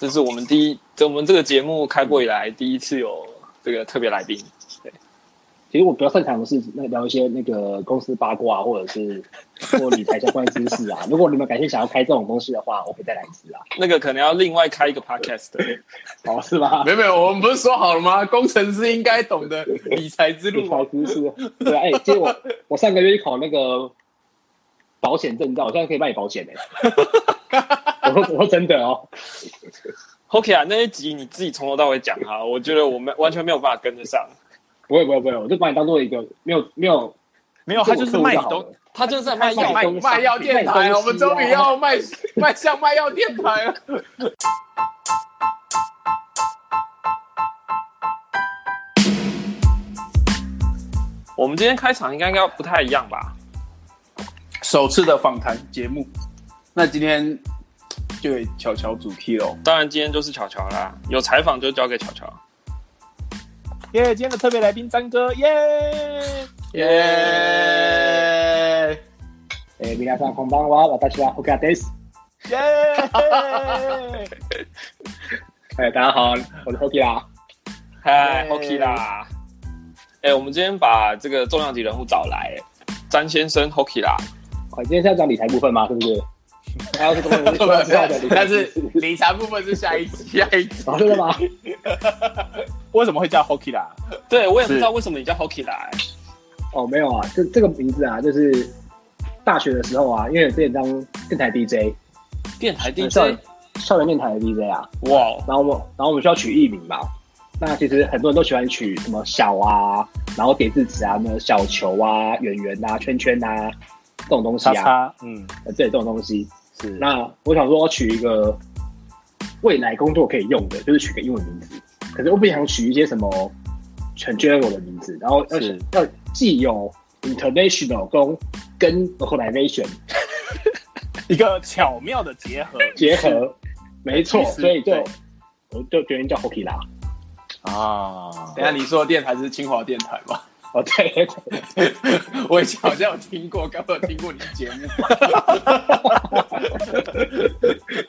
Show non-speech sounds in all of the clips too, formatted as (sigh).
这是我们第一，这我们这个节目开播以来第一次有这个特别来宾。其实我比较擅长的是那聊一些那个公司八卦，或者是或理财相关知识啊。(laughs) 如果你们改天想要开这种东西的话，我可以再来一次啊。那个可能要另外开一个 podcast，哦，是吗？没有没有，我们不是说好了吗？工程师应该懂得理财之路理财知识。对，哎，其实我我上个月去考那个保险证照，我现在可以卖保险哎。(laughs) 我说真的哦。OK 啊，那一集你自己从头到尾讲哈，我觉得我们完全没有办法跟得上。不会不会不会，我就把你当做一个没有没有没有，他就是卖东，他就是在卖药卖卖药电台，我们终于要卖卖向卖药电台了。我们今天开场应该应该不太一样吧？首次的访谈节目，那今天就巧巧主题喽。当然今天就是巧巧啦，有采访就交给巧巧。耶！今天的特别来宾张哥，耶耶！哎，皆さんこんばんは。私はホキラです。耶！(laughs) 哎，大家好，我是 Hoki 啦。嗨，Hoki 啦。哎，我们今天把这个重量级人物找来，詹先生 Hoki 啦。好，今天是要讲理财部分吗？是不是？ 还有是什么？(laughs) 但是理财部分是下一集，下一集，真的吗？(laughs) 为什么会叫 Hockey 啦？对我也不知道为什么你叫 Hockey 啦。哦，没有啊，这这个名字啊，就是大学的时候啊，因为之前当电台 DJ，电台 DJ，校园电台的 DJ 啊，哇！然后我们，然后我们需要取艺名嘛。那其实很多人都喜欢取什么小啊，然后叠字词啊，那小球啊、圆圆啊、圈圈啊这种东西啊，嗯，对，这种东西是。那我想说我取一个未来工作可以用的，就是取个英文名字。可是我不想取一些什么很 general 的名字，然后要要既有 international 跟跟 organization (laughs) 一个巧妙的结合结合，没错，所以就我就决定叫 Hockey 啦。啊，等下你说的电台是清华电台吗？哦，对，(laughs) 我以前好像有听过，刚刚有听过你的节目。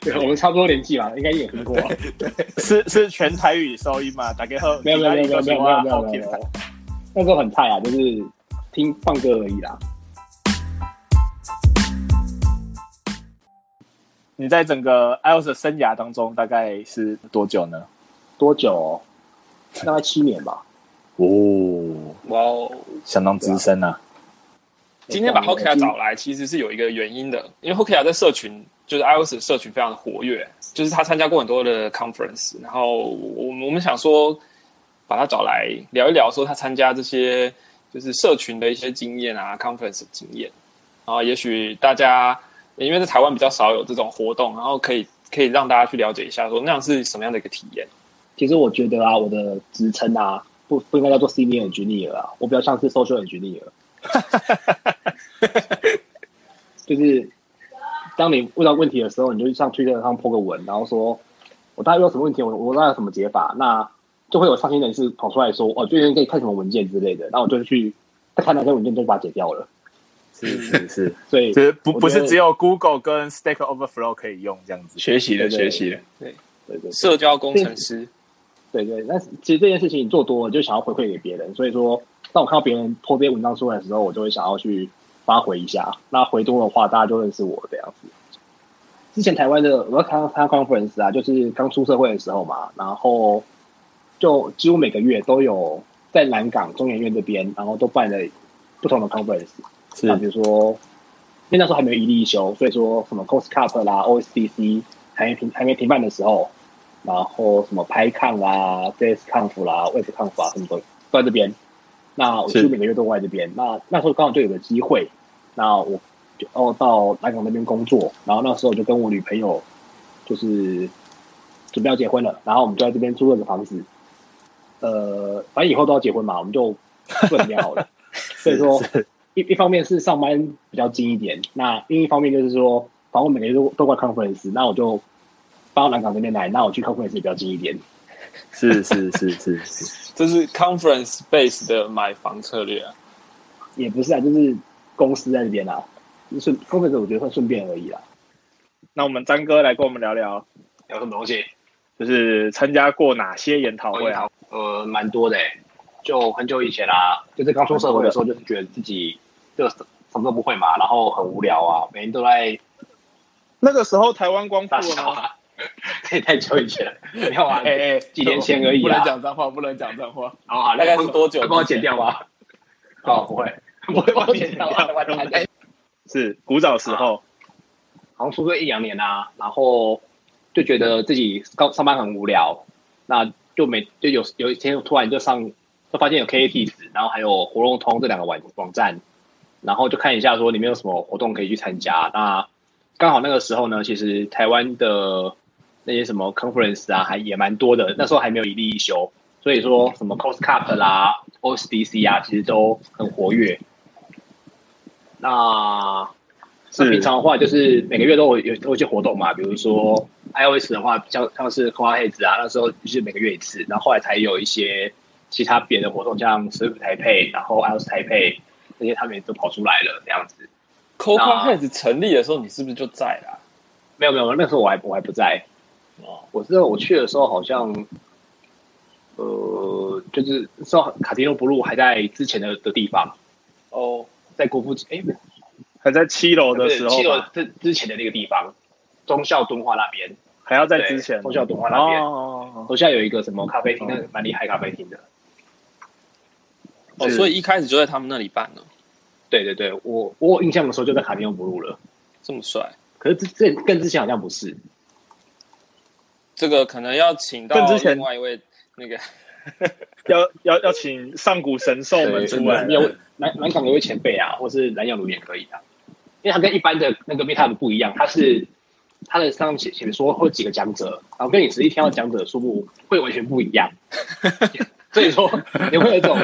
(laughs) 对，我们差不多年纪嘛，应该也听过。是是全台语收音嘛？大概喝没有没有没有没有没有没有没有，那时候很菜啊，就是听放歌而已啦。你在整个 iOS 的生涯当中，大概是多久呢？多久？大概七年吧。哦，哇哦，相当资深啊！今天把 Hokia 找来，其实是有一个原因的，因为 Hokia 在社群，就是 iOS 社群非常的活跃，就是他参加过很多的 conference，然后我我们想说把他找来聊一聊，说他参加这些就是社群的一些经验啊，conference 经验，然后也许大家因为在台湾比较少有这种活动，然后可以可以让大家去了解一下，说那样是什么样的一个体验。其实我觉得啊，我的职称啊。不不应该叫做 senior engineer 啊，我比较像是 social engineer。(laughs) 就是当你遇到问题的时候，你就上 Twitter 上破个文，然后说我大概遇到什么问题，我我大概有什么解法，那就会有创新人士跑出来说，哦，最近可以看什么文件之类的，然后我就去再看那些文件，就把它解掉了。是是是，所以就是不不是只有 Google 跟 Stack Overflow 可以用这样子学习的学习的，对对对，社交工程师。对对，那其实这件事情你做多了，就想要回馈给别人。所以说，当我看到别人破这些文章出来的时候，我就会想要去发回一下。那回多的话，大家就认识我这样子。之前台湾的我要看参加 conference 啊，就是刚出社会的时候嘛，然后就几乎每个月都有在南港中研院这边，然后都办了不同的 conference。是，比如说，因为那时候还没有一例一休，所以说什么 Cost Cup 啦、OSDC 还没停还没停办的时候。然后什么拍抗啊、JS 抗服啦、Web 抗服啊，什么都都在这边。那我几乎每个月都在这边。那那时候刚好就有个机会，那我就哦到南港那边工作。然后那时候就跟我女朋友就是准备要结婚了，然后我们就在这边租了个房子。呃，反正以后都要结婚嘛，我们就住这边好了。所以说一 (laughs) 一方面是上班比较近一点，那另一方面就是说，反正我每个月都都在 conference，那我就。搬到南港这边来，那我去 conference 比较近一点。是是是是是，(laughs) 这是 conference base 的买房策略啊？也不是啊，就是公司在这边啊，顺 conference 我觉得算顺便而已啦。那我们张哥来跟我们聊聊，聊什么东西？就是参加过哪些研讨会啊？呃，蛮多的欸，就很久以前啦、就是刚出社会的时候，就是觉得自己就什什么都不会嘛，然后很无聊啊，每天都在那个时候台湾光复大了吗？太久以前了，(laughs) 没有啊，哎哎，几年前而已不能啊。讲脏话，不能讲脏话。好好，大概是多久会帮我剪掉吧？(laughs) 哦，不会，不会帮我剪掉啊，(laughs) 完蛋。哎是古早时候，好像出个一两年啊，然后就觉得自己刚上班很无聊，那就每就有有一天突然就上，就发现有 KAT 然后还有活动通这两个网网站，然后就看一下说里面有什么活动可以去参加。那刚好那个时候呢，其实台湾的那些什么 conference 啊，还也蛮多的，那时候还没有一例一休，所以说什么 Cost Cup 啦、OSDC 啊，其实都很活跃。那那是平常的话，就是每个月都有有都有一些活动嘛，比如说 iOS 的话，像像是 c o a Heads 啊，那时候就是每个月一次，然后后来才有一些其他别的活动，像 Swift 台配，然后 iOS 台配那些，他们也都跑出来了这样子。c o c o 那 Heads 成立的时候，你是不是就在啦？没有没有，那时候我还我还不在，哦，我知道我去的时候好像，呃，就是那时候卡迪诺布鲁还在之前的的地方，哦，在国父哎，还在七楼的时候七楼吧，之之前的那个地方，忠孝敦化那边。还要在之前对忠孝敦化那边哦，楼下有一个什么咖啡厅，那个蛮厉害咖啡厅的。哦，所以一开始就在他们那里办了，对对对，我我印象的时候就在卡迪诺布鲁了，这么帅。可是之这更之前好像不是。这个可能要请到更之前另外一位那个 (laughs) 要要要请上古神兽们出来。有南南港有一位前辈啊，或是蓝耀如也可以啊，因为他跟一般的那个 Meetup 不一样，他是他的上面写写说会有几个讲者，然后跟你实际听到讲者的数目会完全不一样，(laughs) 所以说你会有一种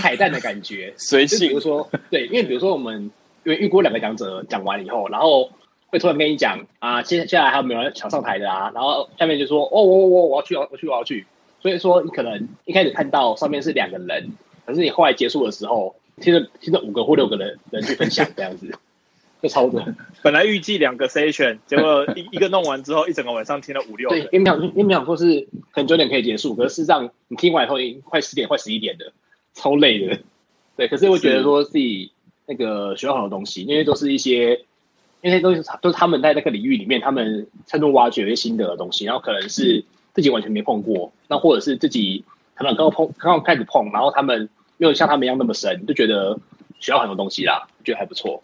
彩蛋的感觉。随就比性如说，对，因为比如说我们因为预估两个讲者讲完以后，然后会突然跟你讲啊，接接下来还有没有人想上台的啊？然后下面就说哦，我我我我要去，我要去，我要去。所以说你可能一开始看到上面是两个人，可是你后来结束的时候，听着听着五个或六个人人去分享这样子，就超多。(laughs) 本来预计两个 session，结果一一个弄完之后，一整个晚上听了五六对，个。因为想因为想说是可能九点可以结束，可是事实上你听完以后已经快十点、快十一点的，超累的。对，可是我觉得说自己那个学到很多东西，因为都是一些，因为那些东西都是他们在那个领域里面，他们深入挖掘一些新的东西，然后可能是自己完全没碰过，那或者是自己可能刚刚碰刚刚开始碰，然后他们没有像他们一样那么深，就觉得学到很多东西啦，觉得还不错。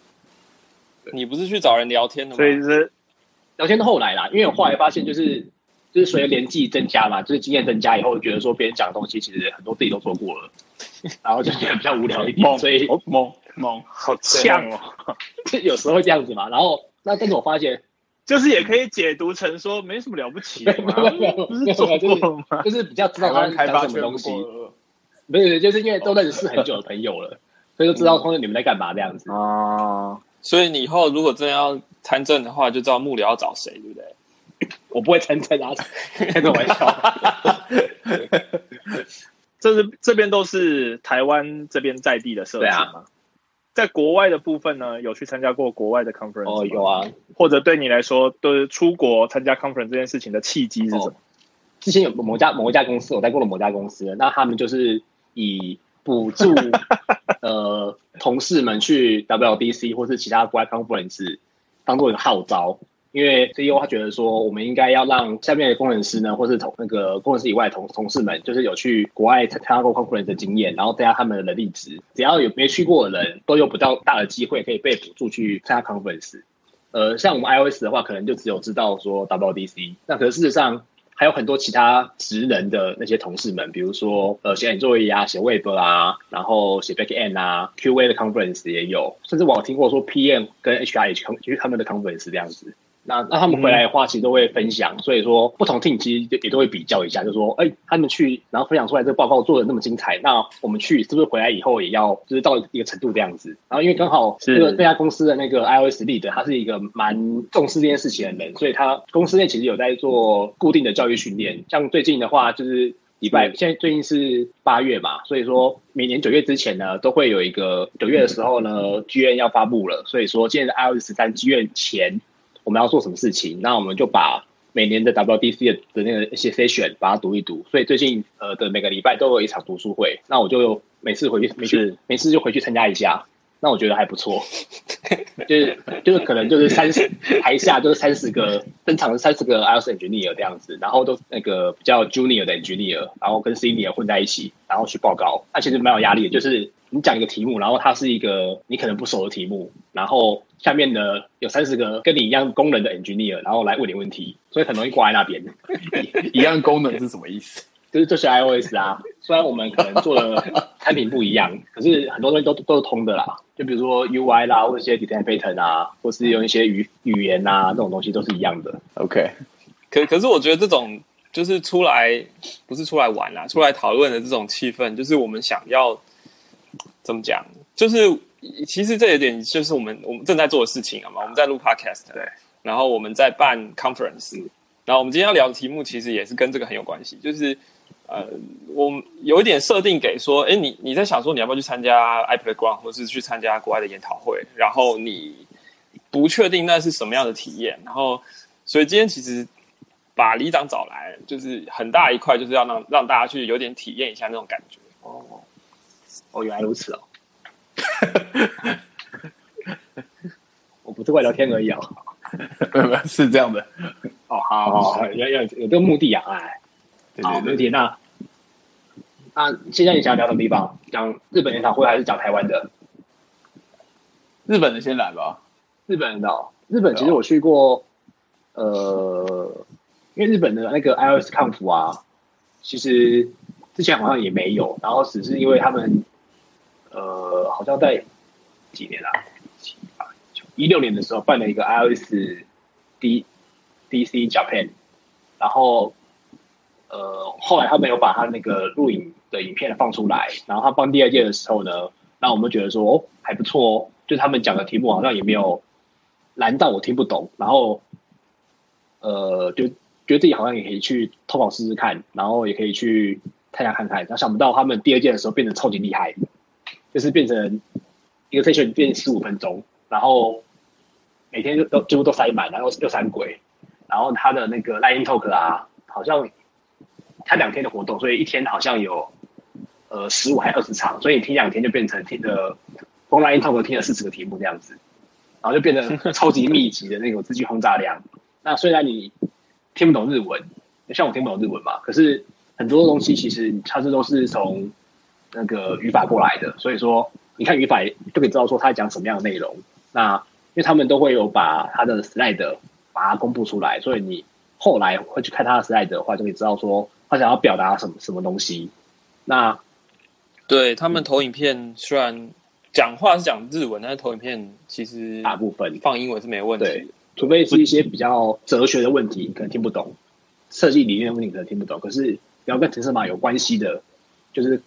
你不是去找人聊天的吗？所以是聊天到后来啦，因为我后来发现就是就是随着年纪增加嘛，就是经验增加以后，觉得说别人讲的东西其实很多自己都做过了，然后就觉得比较无聊一点，(laughs) 所以哦猛猛，(laughs) 好呛哦！就 (laughs) 有时候会这样子嘛。然后那但是我发现，就是也可以解读成说没什么了不起的嘛，(laughs) 没有没有没有不是做过了吗？就是比较知道他台湾开讲发什么东西，过不是就是因为都认识很久的朋友了，所以就知道通常你们在干嘛这样子。哦，所以你以后如果真的要参政的话，就知道幕僚要找谁，对不对？我不会参政啊，开个玩笑。这是这边都是台湾这边在地的社群对啊嘛。在国外的部分呢，有去参加过国外的 conference 哦，有啊，或者对你来说，都是出国参加 conference 这件事情的契机是什么？之前有某家某一家公司，我待过了某家公司，那他们就是以补助 (laughs) 呃同事们去 WDC 或是其他国外 conference 当做一个号召，因为 CEO 他觉得说，我们应该要让下面的工程师呢，或是同那个工程师以外的同同事们，就是有去国外参加过 conference 的经验，然后增加他们的能力值。只要有没去过的人，都有比较大的机会可以被补助去参加 conference。呃，像我们 iOS 的话，可能就只有知道说 WDC，那可是事实上还有很多其他职能的那些同事们，比如说呃写作业啊、写 Web 啊，然后写 Backend 啊、QA 的 conference 也有，甚至我有听过说 PM 跟 HR 也去他们的 conference 这样子。那那他们回来的话，其实都会分享，所以说不同 team 其实也都会比较一下，就说，哎、他们去然后分享出来这个报告做的那么精彩，那我们去是不是回来以后也要就是到一个程度这样子？然后因为刚好是这个这家公司的那个 iOS lead，他是一个蛮重视这件事情的人，所以他公司内其实有在做固定的教育训练，像最近的话就是。礼拜现在最近是八月嘛，所以说每年九月之前呢，都会有一个九月的时候呢剧院要发布了，所以说今年的 iOS 十三剧院前我们要做什么事情，那我们就把每年的 WDC 的的那个一些 session 把它读一读，所以最近呃的每个礼拜都有一场读书会，那我就每次回去每次每次就回去参加一下，那我觉得还不错，(laughs) 就是就是可能就是三十台下就是三十个登场三十个 iOS engineer 这样子，然后都那个比较 junior 的 engineer，然后跟 senior 混在一起，然后去报告，那其实蛮有压力的，就是你讲一个题目，然后它是一个你可能不熟的题目，然后下面的有三十个跟你一样功能的 engineer，然后来问你问题，所以很容易挂在那边。(laughs) 一样功能是什么意思？就是这是 iOS 啊，虽然我们可能做的 (laughs) 产品不一样，可是很多东西都都是通的啦。就比如说 UI 啦，或者一些 design pattern 啊，或是用一些语语言啊，这种东西都是一样的。OK，可可是我觉得这种就是出来不是出来玩啦，出来讨论的这种气氛，就是我们想要怎么讲？就是其实这有点就是我们我们正在做的事情啊嘛。我们在录 podcast，对，然后我们在办 conference，然后我们今天要聊的题目其实也是跟这个很有关系，就是呃，我们有一点设定给说，哎，你你在想说你要不要去参加 iPlayground，或是去参加国外的研讨会，然后你不确定那是什么样的体验，然后所以今天其实把里长找来，就是很大一块，就是要让让大家去有点体验一下那种感觉。哦，哦，原来如此哦。我不是为了聊天而已哦。没有没有是这样的，哦，好好好，要要有这个目的啊，哎，没问题。那那现在你想要聊什么地方？讲日本研讨会还是讲台湾的？日本的先来吧。日本的、哦，日本其实我去过，呃，因为日本的那个 iOS 康复啊，其实之前好像也没有，然后只是因为他们，呃，好像在几年啊，一六年的时候办了一个 iOS D DC Japan，然后呃，后来他们有把他那个录影的影片放出来，然后他办第二届的时候呢，让我们觉得说哦还不错哦，就他们讲的题目好像也没有难到我听不懂，然后呃，就觉得自己好像也可以去投稿试试看，然后也可以去大家看看。然后想不到他们第二届的时候变得超级厉害，就是变成一个 session 变十五分钟，然后每天就都几乎都塞满，然后又三轨，然后他的那个 Line Talk 啊，好像他两天的活动，所以一天好像有呃十五还二十场，所以听两天就变成听的光 Line Talk 听了四十个题目这样子，然后就变得超级密集的那种资讯轰炸量。(laughs) 那虽然你听不懂日文，像我听不懂日文嘛，可是很多东西其实它这都是从那个语法过来的，所以说你看语法就可以知道说他在讲什么样的内容。那因为他们都会有把他的 slide 把它公布出来，所以你后来会去看他的 slide 的话，就可以知道说他想要表达什么什么东西。那对他们投影片虽然讲话是讲日文，但是投影片其实大部分放英文是没问题的。除非是一些比较哲学的问题，你可能听不懂；设计理念的问题可能听不懂。可是只要跟城市码有关系的，就是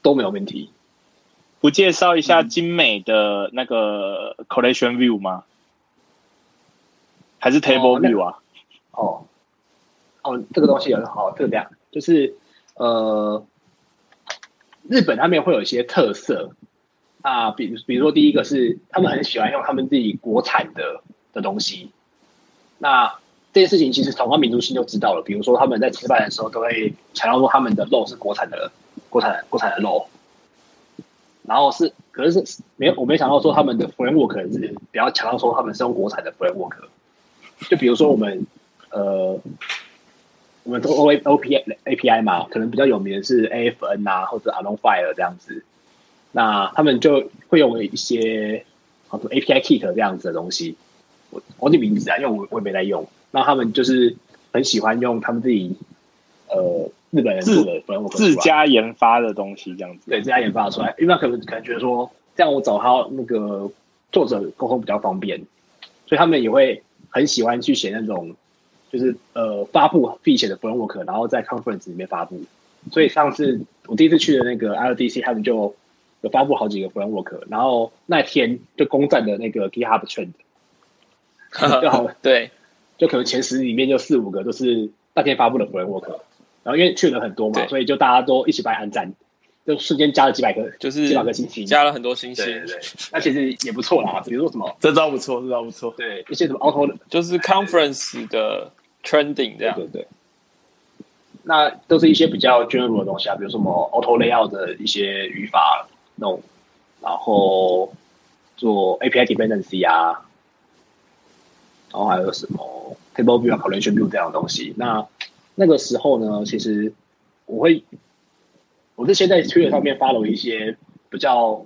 都没有问题。不介绍一下精美的那个 collection view 吗？还是 table view 啊？哦，哦，这个东西很好，这个这样，就是呃，日本他们会有一些特色啊，比如比如说第一个是他们很喜欢用他们自己国产的的东西，那这件事情其实从他民族性就知道了，比如说他们在吃饭的时候都会强调说他们的肉是国产的，国产国产的肉，然后是可是是没我没想到说他们的 framework 是比较强调说他们是用国产的 framework。就比如说我们呃，我们都 O A O P A P I 嘛，可能比较有名的是 A F N 啊，或者 Alon Fire 这样子。那他们就会用一些好像 A P I Kit 这样子的东西，我忘记名字啊，因为我我也没在用。那他们就是很喜欢用他们自己呃日本人做的 framework 自出来家研发的东西这样子。对，自家研发出来，因为他可能可能觉得说，这样我找他那个作者沟通比较方便，所以他们也会很喜欢去写那种，就是呃发布必写的 framework，然后在 conference 里面发布。所以上次我第一次去的那个 LDC，他们就有发布好几个 framework，然后那天就攻占了那个 GitHub trend，(laughs) 就好对，就可能前十里面就四五个都是那天发布的 framework，然后因为去的人很多嘛，所以就大家都一起帮你按赞，就瞬间加了几百个，就是几百个星星，加了很多星星对，对对，那其实也不错啦。比如说什么，这招不错，这招不错。对一些什么 auto 就是 conference 的 trending 这样。对对。那都是一些比较 general 的东西啊，比如说什么 auto layout 的一些语法弄，然后做 API dependency 啊，然后还有什么 table view 啊、collection view 这样的东西。那那个时候呢，其实我会，我是先在 Twitter 上面 follow 一些比较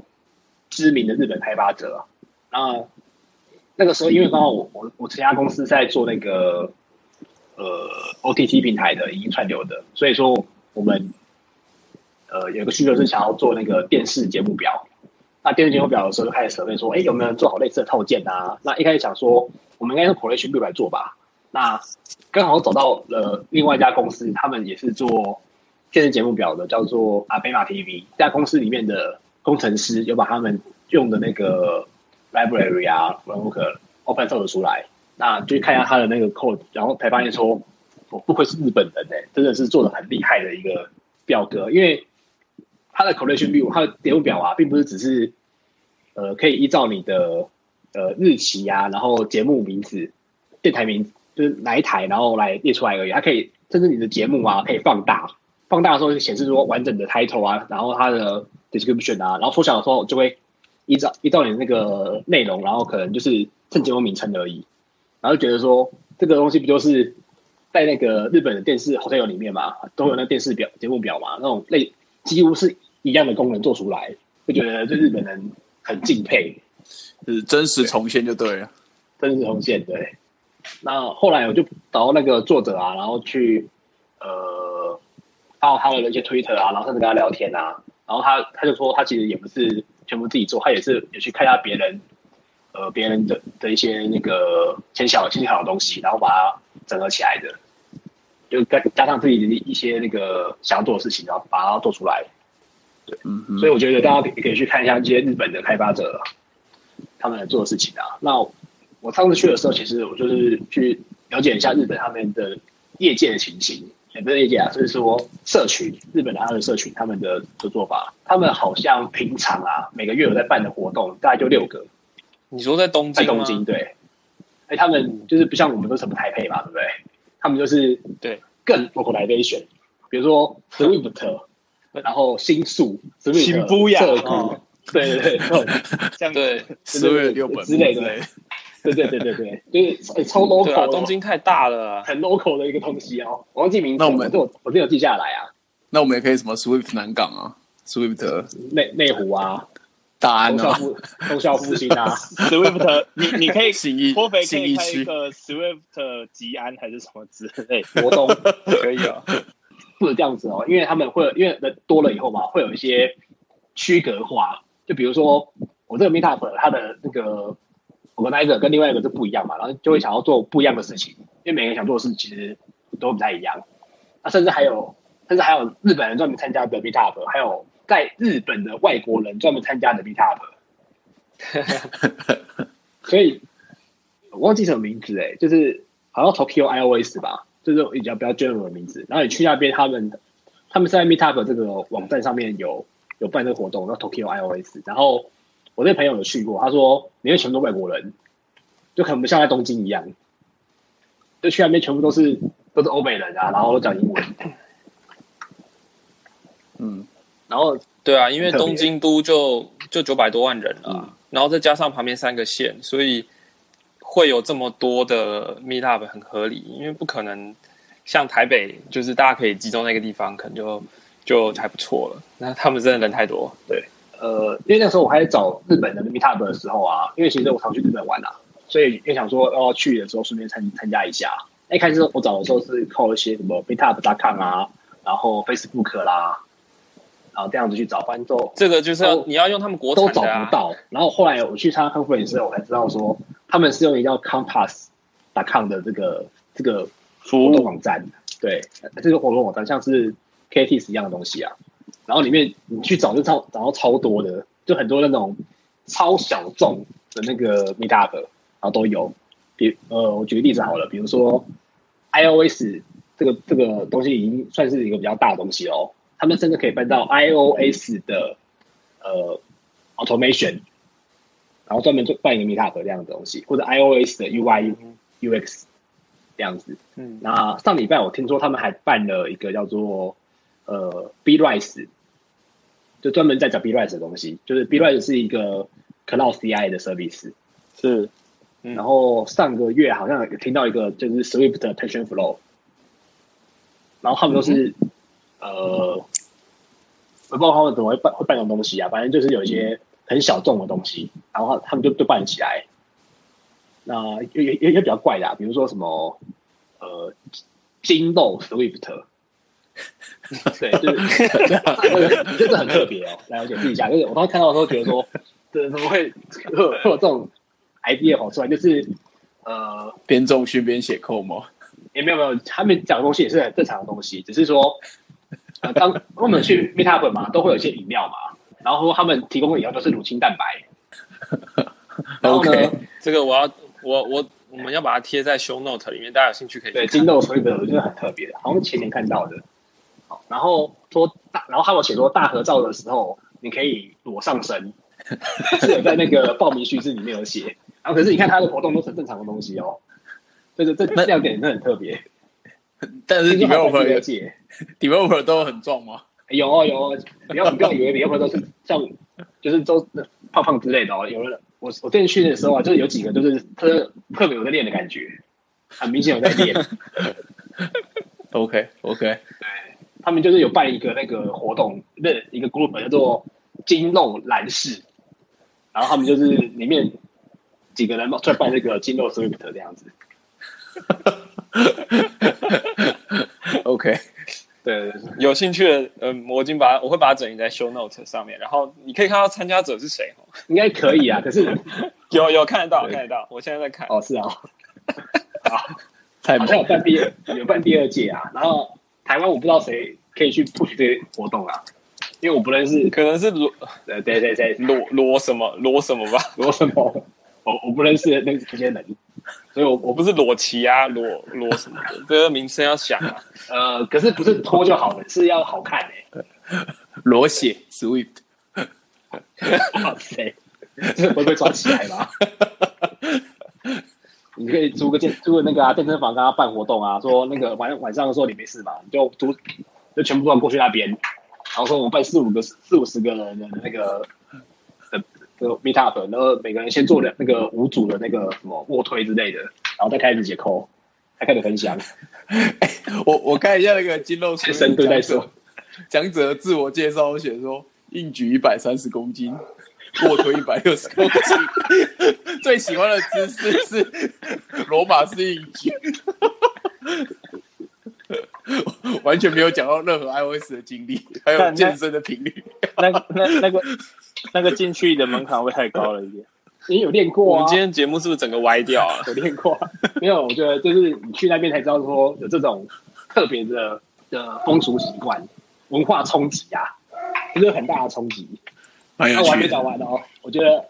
知名的日本开发者。那那个时候，因为刚好我我我这家公司在做那个。呃，OTT 平台的影音串流的，所以说我们呃有个需求是想要做那个电视节目表。那电视节目表的时候就开始准备说，哎，有没有人做好类似的套件啊？那一开始想说，我们应该用 Collection View 来做吧。那刚好走到了另外一家公司，他们也是做电视节目表的，叫做阿贝玛 TV。这家公司里面的工程师有把他们用的那个 Library 啊，Framework Open Source 出来。那就看一下他的那个 code，然后才发现说，我不愧是日本人哎，真的是做的很厉害的一个表格。因为他的 collection view，他的节目表啊，并不是只是呃可以依照你的呃日期啊，然后节目名字、电台名就是哪一台，然后来列出来而已。它可以甚至你的节目啊，可以放大，放大的时候就显示说完整的 title 啊，然后它的 description 啊，然后缩小的时候就会依照依照你那个内容，然后可能就是正节目名称而已。然后觉得说这个东西不就是在那个日本的电视 hotel 里面嘛，都有那电视表节目表嘛，那种类几乎是一样的功能做出来，就觉得对日本人很敬佩，是真实重现就对了，真实重现对。那后来我就找到那个作者啊，然后去呃到他的那些 Twitter 啊，然后甚至跟他聊天啊，然后他他就说他其实也不是全部自己做，他也是也去看一下别人。呃，别人的的一些那个牵小牵小的东西，然后把它整合起来的，就加加上自己的一些那个想要做的事情，然后把它做出来。对，嗯，所以我觉得大家可以可以去看一下这些日本的开发者他们做的事情啊。那我上次去的时候，其实我就是去了解一下日本他们的业界的情形，也不是业界啊，就是说社群，日本的他的社群他们的的做法，他们好像平常啊每个月有在办的活动，大概就六个。你说在东京在东京对，哎，他们就是不像我们都什么台配嘛，对不对？他们就是对更 localization，比如说 Swift，(laughs) 然后新宿、新不雅，(laughs) 对对对，这样对，Swift 六本之类的，对对对对对，就是超 local，东京太大了，很 local 的一个东西哦。我忘记名字，那我们我我没有记下来啊。那我们也可以什么 Swift 南港啊，Swift 内内湖啊。答案呢？中校复兴啊，Swift，你你可以新一脱肥可以开一个 Swift 吉安还是什么之类活动，可以啊，不能这样子哦，因为他们会因为人多了以后嘛，会有一些区隔化，就比如说我这个 Meetup 它的那个 organizer 跟另外一个就不一样嘛，然后就会想要做不一样的事情，因为每个人想做的事其实都不太一样，那甚至还有甚至还有日本人专门参加的 Meetup，还有。在日本的外国人专门参加的 Meetup，(laughs) 所以我忘记什么名字哎，就是好像 Tokyo iOS 吧，就是比较比较 general 的名字。然后你去那边，他们他们是在 Meetup 这个网站上面有有办这个活动，叫 Tokyo iOS。然后我那朋友有去过，他说里面全部都外国人，就可能不像在东京一样，就去那边全部都是都是欧美人啊，然后都讲英文。嗯。然后对啊，因为东京都就就九百多万人了，然后再加上旁边三个县，所以会有这么多的 meet up 很合理。因为不可能像台北，就是大家可以集中那个地方，可能就就还不错了。那他们真的人太多。对，呃，因为那时候我还在找日本的 meet up 的时候啊，因为其实我常去日本玩啊，所以也想说要去的时候顺便参参加一下。一开始我找的时候是靠一些什么 Meetup.com 啊，然后 Facebook 啦。然后这样子去找，翻奏这个就是要你要用他们国产的，都找不到。然后后来我去参加 conference，我才知道说他们是用一个叫 Compass.com 的这个这个活动网站。对，这个活动网站像是 KTS 一样的东西啊。然后里面你去找就超找到超多的，就很多那种超小众的那个 Meetup，然后都有。比呃，我举个例子好了，比如说 iOS 这个这个东西已经算是一个比较大的东西哦。他们甚至可以搬到 iOS 的呃 automation，然后专门做办一个 Meetup 这样的东西，或者 iOS 的 UI UX 这样子。嗯，那上礼拜我听说他们还办了一个叫做呃 B Rise，就专门在讲 B Rise 的东西，就是 B Rise 是一个 Cloud CI 的 service。是嗯然后上个月好像有听到一个就是 Swift 的 Tension Flow，然后他们都是、呃，我不知道他们怎么会办会办这种东西啊，反正就是有一些很小众的东西，然后他们就就办起来。那也也也也比较怪的、啊，比如说什么呃金豆 Swift，(laughs) 对，就是这个这个很特别哦，来我解释一下，就是我当时看到的时候觉得说，(laughs) 这怎么会 (laughs) 会有这种 idea 跑出来，就是呃边重训边写扣吗？也没有没有，他们讲的东西也是很正常的东西，只是说，呃，当我们去 Meetup 嘛，都会有一些饮料嘛，然后他们提供的饮料都是乳清蛋白，然后呢 OK 这个我要我我我们要把它贴在 show note 里面，大家有兴趣可以对，金豆所以的我觉得很特别，好像前年看到的。好，然后说大，然后他有写说大合照的时候，你可以裸上身，(laughs) 是有在那个报名须知里面有写。然后可是你看他的活动都是很正常的东西哦，这个这这两点真的很特别。但是 developer 届，developer 都很壮吗？有哦有哦，不要你不要以为每个都是像就是都胖胖之类的哦。有人我我之前去的时候啊，就是有几个就是特特别有在练的感觉，很明显有在练。OK OK，他们就是有办一个那个活动那一个 group 叫做金肉男士，然后他们就是里面几个人出来办这个金肉 Swift 这样子。(laughs) OK，对对对，有兴趣的，嗯，我已经把它我会把它整理在 show note 上面，然后你可以看到参加者是谁哦。应该可以啊。可是 (laughs) 有有看得到对看得到，我现在在看。哦是啊，(laughs) 好像有办第二有办第二届啊。然后台湾我不知道谁可以去 push 这些活动啊，因为我不认识。可能是罗对对对对，罗罗什么罗什么吧，罗什么？我我不认识那这些人，所以我我不是裸骑啊，裸裸什么的，(laughs) 这个名声要想啊。呃，可是不是脱就好了，是要好看哎、裸写 Swift，哇塞，这不会被抓起来吗？(laughs) 你可以租个健租个那个啊 (laughs) 健身房，跟他办活动啊，说那个晚晚上的时候你没事嘛，你就租就全部都过去那边，然后说我们办四五个四五十个人的那个的的 meet up，然后每个人先做两那个五组的那个什么卧推之类的，然后再开始解扣，再开始分享，(laughs) 我我看一下那个金肉先深蹲再说。讲者自我介绍写说硬举一百三十公斤，卧推一百六十公斤，最喜欢的姿势是罗马式硬举，完全没有讲到任何 iOS 的经历，还有健身的频率。那那那个那个进去的门槛会太高了一点。你有练我过啊？们今天节目是不是整个歪掉啊？(laughs) 有练过啊，没有？我觉得就是你去那边才知道说有这种特别的的风俗习惯、文化冲击啊，这是很大的冲击。那我还没讲完哦，我觉得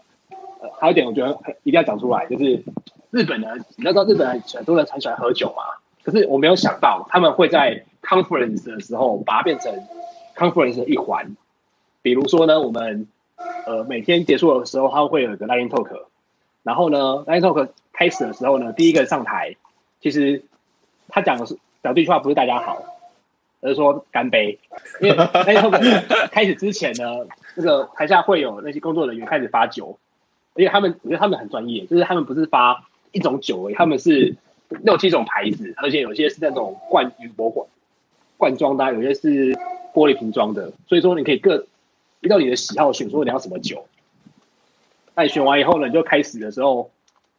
呃还有一点，我觉得一定要讲出来，就是日本人，你知道日本很多人很喜欢喝酒嘛，可是我没有想到他们会在 conference 的时候把它变成 conference 的一环。比如说呢，我们呃每天结束的时候，他会有一个 line talk，然后呢 line talk 开始的时候呢，第一个上台，其实他讲的是讲这句话不是大家好，而是说干杯，因为 (laughs) 开始之前呢，那个台下会有那些工作人员开始发酒，而且他们我觉得他们很专业，就是他们不是发一种酒而已，他们是六七种牌子，而且有些是那种罐铝箔罐罐装的啊，有些是玻璃瓶装的，所以说你可以各依照你的喜好选说你要什么酒。那你选完以后呢，你就开始的时候，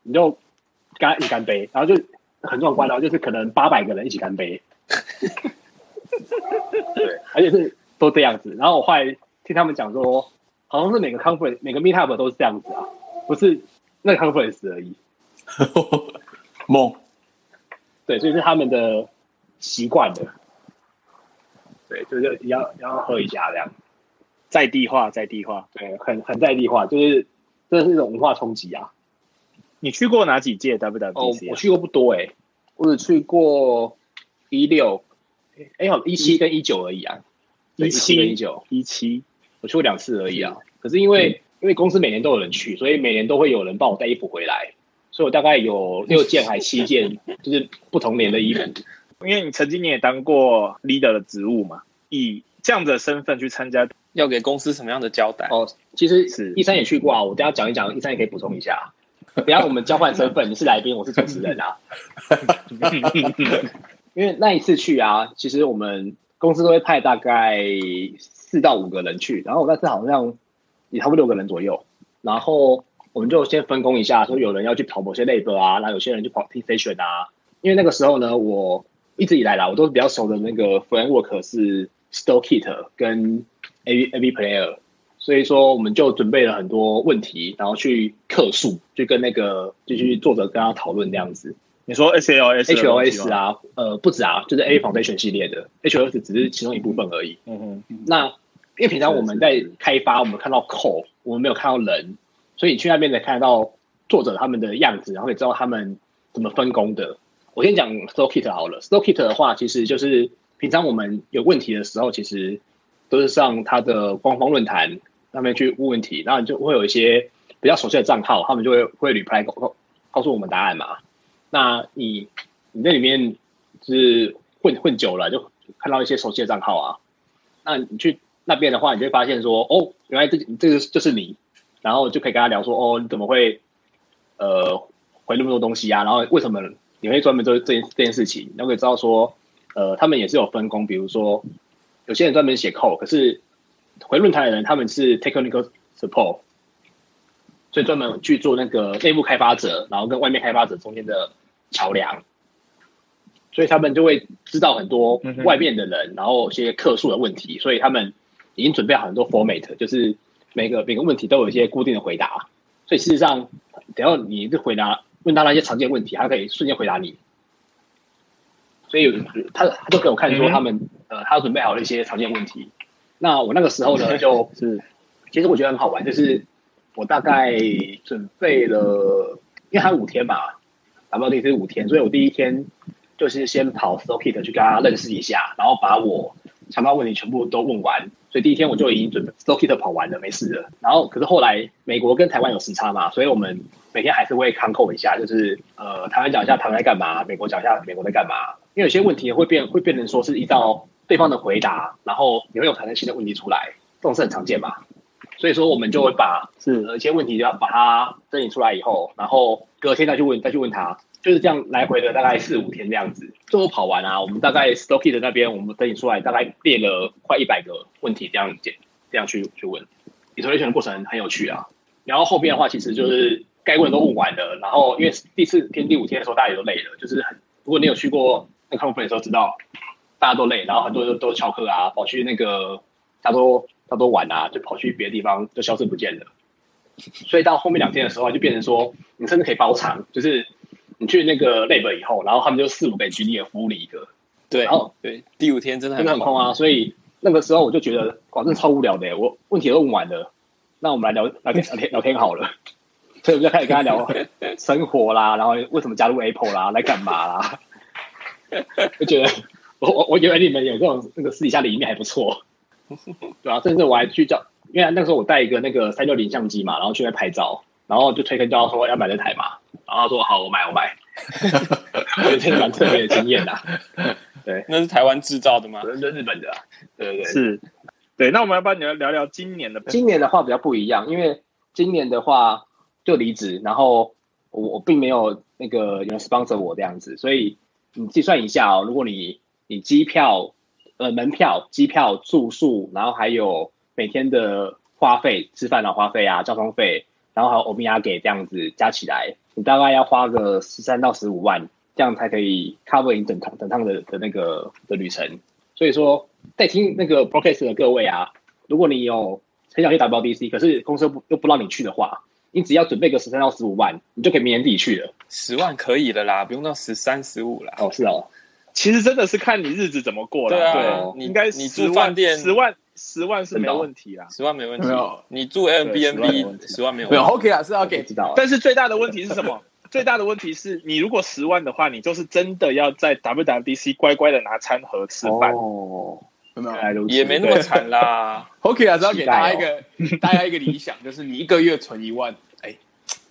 你就跟他一干杯，然后就很壮观哦，就是可能八百个人一起干杯，对，而且是都这样子。然后我后来听他们讲说，好像是每个 conference 每个 meetup 都是这样子啊，不是那个 conference 而已。(laughs) 梦对，所以是他们的习惯的。对，就是要要喝一下这样。在地化，在地化。对，很很在地化，就是这是一种文化冲击啊。你去过哪几届哦，WWDC？、我去过不多诶、我只去过一六，哎，好一七跟一九而已啊。对一七跟一九，一七，我去过两次而已啊。可是因为因为公司每年都有人去，所以每年都会有人帮我带衣服回来。所以我大概有六件还七件，就是不同年的衣服。(laughs) 因为你曾经你也当过 leader 的职务嘛，以这样的身份去参加，要给公司什么样的交代？哦，其实是一三也去过啊，我等下讲一讲，一三也可以补充一下。等一下我们交换身份，你是来宾，我是主持人啊。(laughs) 因为那一次去啊，其实我们公司都会派大概四到五个人去，然后我那次好像也差不多六个人左右，然后我们就先分工一下，说有人要去跑某些 lab 啊，然后有些人去跑 T station 啊。因为那个时候呢，我一直以来啦，我都比较熟的那个 framework 是 StoreKit 跟 AV AV Player，所以说我们就准备了很多问题，然后去客诉，就跟那个就去作者跟他讨论这样子。你说 SLS 的东西 HOS，啊，呃，不止啊，就是 A Foundation 系列的 HOS 只是其中一部分而已。嗯哼，那因为平常我们在开发，我们看到 code，我们没有看到人，所以你去那边能看得到作者他们的样子，然后也知道他们怎么分工的。我先讲 StoreKit 好了，StoreKit 的话，其实就是平常我们有问题的时候，其实都是上他的官方论坛上面去问问题，然后你就会有一些比较熟悉的账号，他们就会会 reply 告诉我们答案嘛。那你你那里面是混混久了，就看到一些熟悉的账号啊。那你去那边的话，你就会发现说，哦，原来这这个就是你，然后就可以跟他聊说，哦，你怎么会呃回那么多东西啊？然后为什么你会专门做这件这件事情？然后可以知道说，呃，他们也是有分工，比如说有些人专门写 code，可是回论坛的人他们是 technical support，所以专门去做那个内部开发者，然后跟外面开发者中间的桥梁，所以他们就会知道很多外面的人，然后一些客诉的问题，所以他们已经准备好很多 format，就是每个每个问题都有一些固定的回答，所以事实上，只要你是回答问他那些常见问题，他可以瞬间回答你。所以他他就给我看说他们、呃他准备好了一些常见问题。那我那个时候呢，就 (laughs) 是其实我觉得很好玩，就是我大概准备了，因为他五天嘛，W D 是五天，所以我第一天就是先跑 StoreKit 去跟他认识一下，然后把我想到问题全部都问完。所以第一天我就已经准备 StoreKit 跑完了，没事了。然后可是后来美国跟台湾有时差嘛，所以我们每天还是会 c o n c o 一下，就是呃台湾讲一下台湾在干嘛，美国讲一下美国在干嘛。因为有些问题会变会变成说是依照对方的回答，然后你会有产生新的问题出来，这种是很常见嘛。所以说我们就会把是呃一些问题就要把它整理出来以后，然后隔天再去问再去问他，就是这样来回的大概四五天这样子。最后跑完啊，我们大概 Stocky 的那边我们整理出来大概列了快一百个问题这样解这样去去问，iteration 的过程很有趣啊。然后后边的话其实就是该问的都问完了，然后因为第四天第五天的时候大家也都累了，就是很如果你有去过那 conference 的时候知道大家都累，然后很多人都翘课啊，跑去那个差不多差不多玩啊，就跑去别的地方就消失不见了。所以到后面两天的时候，就变成说，你甚至可以包场，就是你去那个 lab 以后，然后他们就四五个 g 的服务了一个，对然后对，第五天真的真的很空啊。所以那个时候我就觉得，哇，真的超无聊的，我问题都问完了，那我们来聊聊天聊天聊天好了。所以我就开始跟他聊 (laughs) 生活啦，然后为什么加入 Apple 啦，来干嘛啦，就觉得我我我以为你们有这种那个私底下的一面还不错，(laughs) 对啊，甚至我还去叫，因为那个时候我带一个那个三六零相机嘛，然后去那拍照，然后就推坑叫他说要买这台嘛，然后他说好，我买我买，我觉得蛮特别的经验的，对，那是台湾制造的吗？那日本的啊，对对对，是，对。那我们要不要聊聊聊今年的？今年的话比较不一样，因为今年的话就离职，然后我我并没有那个有人 sponsor 我这样子，所以你计算一下哦，如果你你机票、呃门票、机票、住宿，然后还有每天的花费、吃饭的花费啊、交通费，然后还有欧米亚给这样子加起来，你大概要花个十三到十五万，这样才可以 cover 你整趟整趟的的那个的旅程。所以说，在听那个 broadcast 的各位啊，如果你有很想去 WDC，可是公司又不又不让你去的话，你只要准备个十三到十五万，你就可以明年自己去了。十万可以了啦，不用到十三十五啦。哦，是哦，其实真的是看你日子怎么过了。对啊对你应该你住饭店十万十万是没问题啦。十万没问题没有，你住10万没问 Airbnb 十万没有没有问题。，OK 啊，是要给知道啊。但是最大的问题是什么？最大的问题是你如果十万的话，你就是真的要在 WWDC 乖乖的拿餐盒吃饭。哦，也没那么惨啦。？(laughs) OK 啊，只要给大家一期个大家一个理想，就是你一个月存一万，哎，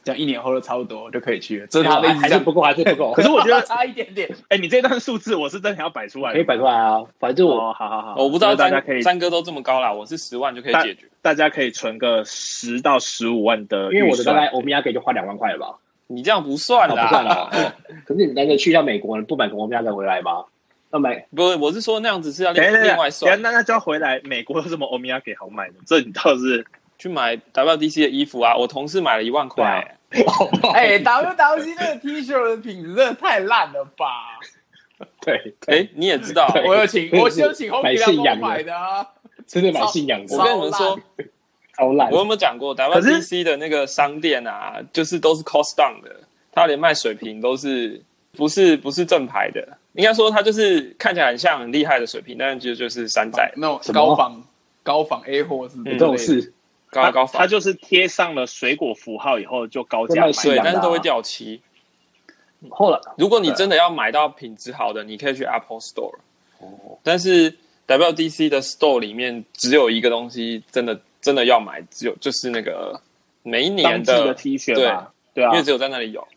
这样一年后就差不多就可以去了。这是他的意思还是不够，还是不够 (laughs) 可，是我觉得，(laughs) 差一点点。哎，你这段数字我是真的要摆出来，可以摆出来啊。反正我哦，好好好，我不知道大家可以，三三哥都这么高了，我是十万就可以解决。大家可以存个十到十五万的，因为我的大概欧米亚给就花两万块了吧，你这样不算哦啦，不算了。哦可是你难得去一下美国，你不买个欧米亚再回来吗？那买不，我是说那样子是要另外算那那就要回来，美国有什么欧米亚给好买的？这你倒是去买 WDC 的衣服啊。我同事买了一万块、(laughs) 哎，WWC 那个 T 恤的品质真的太烂了吧！(laughs) 对，哎、你也知道，我有请，(laughs) 我有请后买面信仰的。买的啊。真的买信仰的。我，跟你们说，超烂。我。有没有讲过 WDC 的那个商店啊，就是都是 cost down 的，它连卖水瓶都是不是不是正牌的，应该说它就是看起来很像很厉害的水瓶，但是就就是山寨。那种高仿高仿 A 货是不是嗯这种事，高高仿，它就是贴上了水果符号以后就高价卖对但是都会掉漆。后来如果你真的要买到品质好的，你可以去 Apple Store。但是 WDC 的 Store 里面只有一个东西，真的真的要买，只有就是那个每一年季的 T 恤吧？对啊因为，只有在那里有。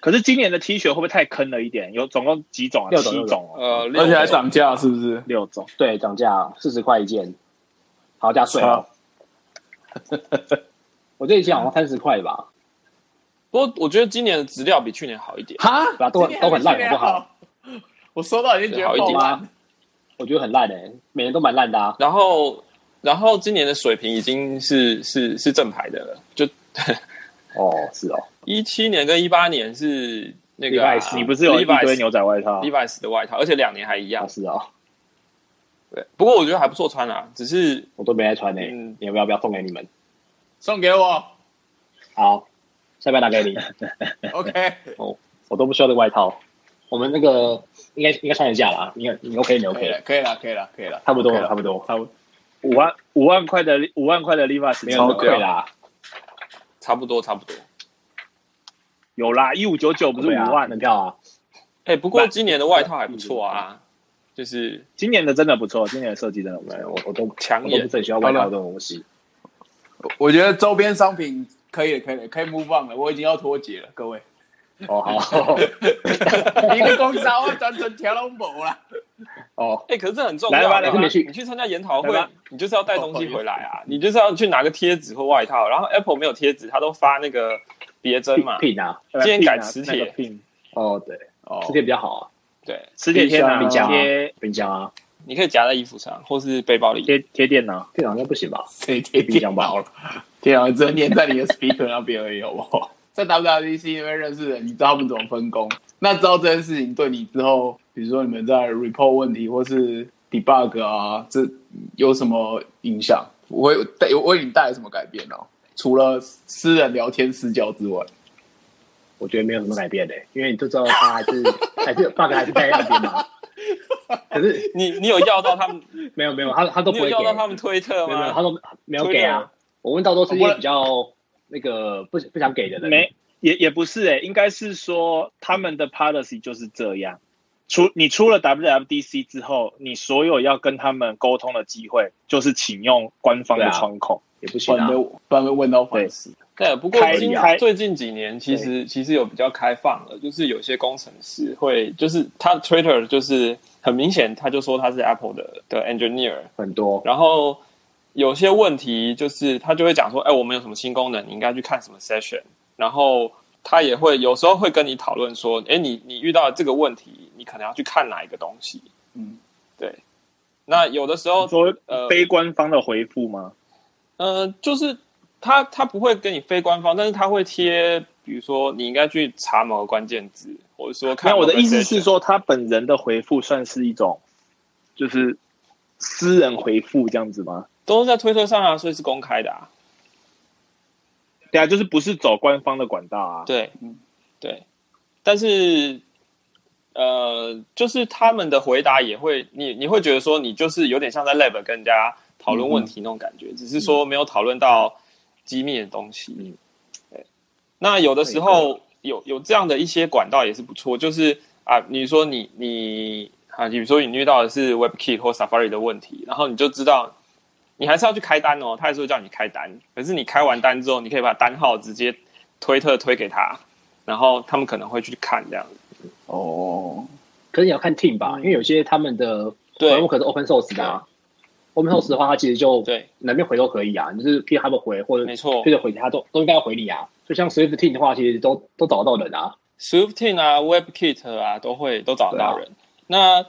可是今年的 T 恤会不会太坑了一点？有总共几种啊？六种七种哦，呃，而且还涨价，是不是？六种。对涨价四十块一件，好加税哦。(laughs) 我这一件好像三十块吧，不过我觉得今年的质量比去年好一点。哈对啊都都很烂不好？我收到已经觉得好一点爆烂。我觉得很烂诶，每年都蛮烂的啊。然后，然后今年的水平已经是是是正牌的了。就哦，是哦，一七年跟一八年是那个、你不是有一堆牛仔外套？Levi's 的外套，而且两年还一样哦。是哦，对，不过我觉得还不错穿啊，只是我都没在穿呢。嗯你要不要不要送给你们？送给我好，下边拿给你。(laughs) OK，哦我都不需要这个外套。我们那个应该应该穿得下啦，应该你 OK 你 OK 了，可以了，可以了，可以了，差不多了差不多，差不多。五万五万块的五万块的 Levi's 没有那么贵啦。差不多差不多。有啦，一五九九不是五万门。票啊，哎、不过今年的外套还不错啊，就是今年的真的不错，今年的设计真的不错。没有我我都抢眼我都不是很需要外套这种东西。我觉得周边商品可以了，可以了，可以 move on 了。我已经要脱节了，各位。哦好 (laughs) 你的工商我转成条龙宝啦。哦，哎、可是这很重要啊。来吧来吧没去你去参加研讨会，你就是要带东西回来啊，你就是要去拿个贴纸或外套。然后 Apple 没有贴纸，他都发那个别针嘛。聘啊，今天改磁铁哦对，哦磁铁比较好啊，对，磁铁贴哪？冰箱啊贴冰箱啊，你可以夹在衣服上或是背包里。贴贴电脑。电脑应该不行吧？(laughs) 谁贴冰箱吧好了？电脑只能粘在你的 speaker 那边而已，好不好？在 WWDC 那边认识人，你知道他们怎么分工？那知道这件事情对你之后，比如说你们在 report 问题或是 debug 啊，这有什么影响？我会带有为你带来什么改变哦？除了私人聊天私交之外，我觉得没有什么改变的，因为你就知道他还是 (laughs) 还是 bug 还是在那边嘛。可是你你有要到他们？没有没有，他他都你不会要到他们推特没有没有，他？都没有给啊。我问到都是一些比较那个不不想给的人，没，也也不是诶、应该是说他们的 policy 就是这样。出你出了 WWDC 之后，你所有要跟他们沟通的机会，就是请用官方的窗口。不也不行啊。不然会问到烦死。对，不过开今最近几年其实其实有比较开放了，就是有些工程师会，就是他 Twitter 就是很明显，他就说他是 Apple 的的 engineer，很多。然后有些问题就是他就会讲说，哎，我们有什么新功能，你应该去看什么 session，然后他也会有时候会跟你讨论说，哎，你你遇到这个问题，你可能要去看哪一个东西，嗯，对。那有的时候说呃非官方的回复吗？呃，就是他他不会跟你非官方，但是他会贴，比如说你应该去查某个关键字，或者说看那我的意思是，说，他本人的回复算是一种，就是私人回复这样子吗？都是在推特上啊，所以是公开的啊。对啊，就是不是走官方的管道啊。对，对，但是呃，就是他们的回答也会，你你会觉得说，你就是有点像在 lab 跟人家讨论问题那种感觉，只是说没有讨论到机密的东西。嗯对，那有的时候有有这样的一些管道也是不错，就是啊，你说你你啊，比如说你遇到的是 WebKit 或 Safari 的问题，然后你就知道你还是要去开单哦，他还是会叫你开单。可是你开完单之后，你可以把单号直接推特推给他，然后他们可能会去看这样子。哦，可是你要看 team 吧，因为有些他们的对服务可是 open source 的、啊、，open source 的话，它其实就对，哪边回都可以啊，你就是 GitHub 回或者没错或者回他都都应该要回你啊。就像 Swift team 的话，其实都都找得到人啊。Swiftin 啊，WebKit 啊，都会都找得到人。那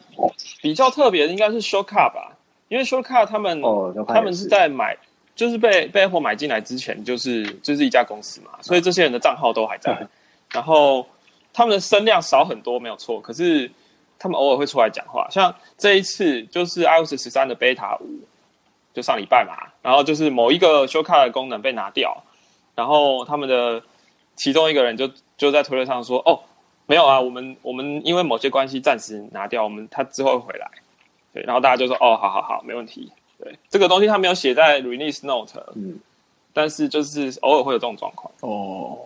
比较特别的应该是 Shortcut 吧，因为 Shortcut 他们、哦他们是在买，就是被被 Apple 买进来之前，就是就是一家公司嘛，所以这些人的账号都还在。(laughs) 然后他们的声量少很多，没有错，可是他们偶尔会出来讲话。像这一次就是 iOS 十三的 Beta 五，就上礼拜嘛，然后就是某一个 Shortcut 的功能被拿掉，然后他们的其中一个人就就在推特上说：“哦，没有啊，我们我们因为某些关系暂时拿掉，我们他之后会回来。”对，然后大家就说：“哦，好好好，没问题。”对，这个东西他没有写在 Release Note，嗯，但是就是偶尔会有这种状况。哦，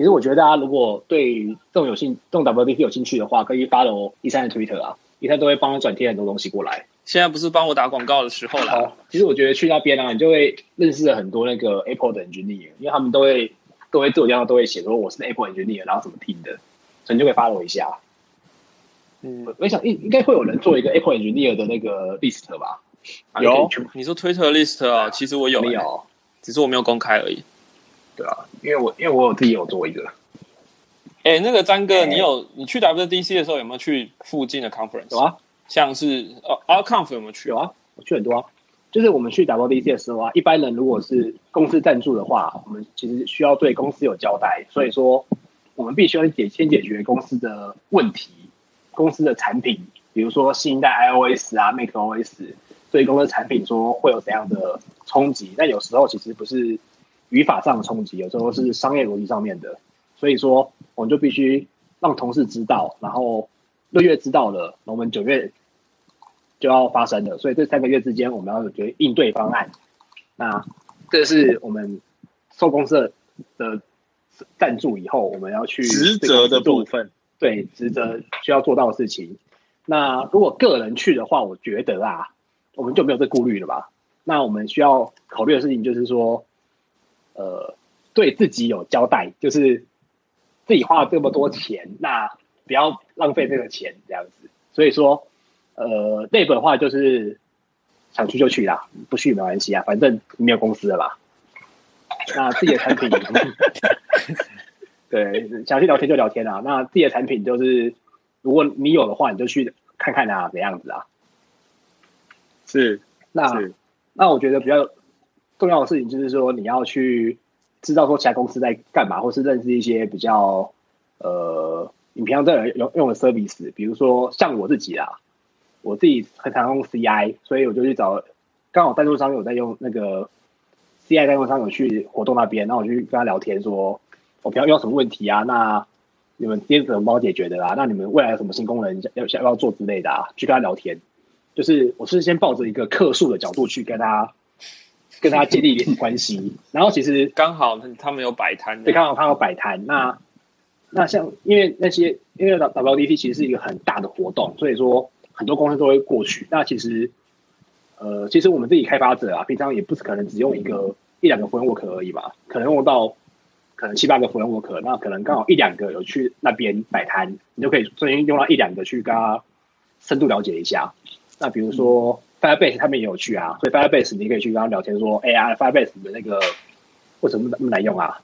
其实我觉得大家如果对这种有兴这种 WDP 有兴趣的话，可以 follow 一三的 Twitter 啊，一三都会帮他转贴很多东西过来。现在不是帮我打广告的时候啦。好，其实我觉得去那边啊，你就会认识了很多那个 Apple 的 engineer，因为他们都会都会自我介绍都会写说我是 Apple engineer，然后怎么听的，所以你就可以 follow 一下。嗯，我想应应该会有人做一个 Apple engineer 的那个 list 吧？啊有你说 Twitter list 啊，其实我有、欸，没有？只是我没有公开而已。对啊，因为我因为我有自己有做一个，哎、那个詹哥，哎你有你去 WDC 的时候有没有去附近的 conference？有啊，像是呃 o u c o n f 有没有去？有啊，我去很多啊。就是我们去 WDC 的时候啊，一般人如果是公司赞助的话，我们其实需要对公司有交代，所以说我们必须要解先解决公司的问题，公司的产品，比如说新一代 iOS 啊、macOS 对公司产品说会有怎样的冲击，但有时候其实不是语法上的冲击，有时候是商业逻辑上面的，所以说我们就必须让同事知道，然后六月知道了，我们九月就要发生了，所以这三个月之间我们要有决应对方案。那这是我们受公社的的赞助以后，我们要去职责的部分。分，对职责需要做到的事情。那如果个人去的话，我觉得啊，我们就没有这顾虑了吧？那我们需要考虑的事情就是说，呃，对自己有交代，就是自己花了这么多钱，那不要浪费这个钱这样子。所以说，呃，内部的话就是想去就去啦，不去没关系啊，反正没有公司了吧。那自己的产品，对，想去聊天就聊天啊。那自己的产品就是，如果你有的话，你就去看看啊，怎样子啊。是那是那我觉得比较重要的事情就是说，你要去知道说其他公司在干嘛，或是认识一些比较呃，你平常在用用的 service，比如说像我自己啊，我自己很常用 CI，所以我就去找，刚好赞助商有在用那个 CI 赞助商有去活动那边，然后我就去跟他聊天说，我平常遇到什么问题啊，那你们今天怎么帮我解决的啊？那你们未来有什么新功能要要要做之类的啊？去跟他聊天。就是我是先抱着一个客诉的角度去跟他跟他建立一点关系，然后其实 (laughs) 刚好他们有摆摊，对，刚好他有摆摊。那那像因为那些因为 WDC 其实是一个很大的活动，所以说很多公司都会过去。那其实呃，其实我们自己开发者啊，平常也不是可能只用一个一两个 framework 而已吧，可能用到可能七八个 framework，那可能刚好一两个有去那边摆摊，你就可以顺便用到一两个去跟他深度了解一下。那比如说 Firebase 他们也有去啊，所以 Firebase 你可以去跟他聊天说，哎呀，Firebase 的那个为什么那么难用啊？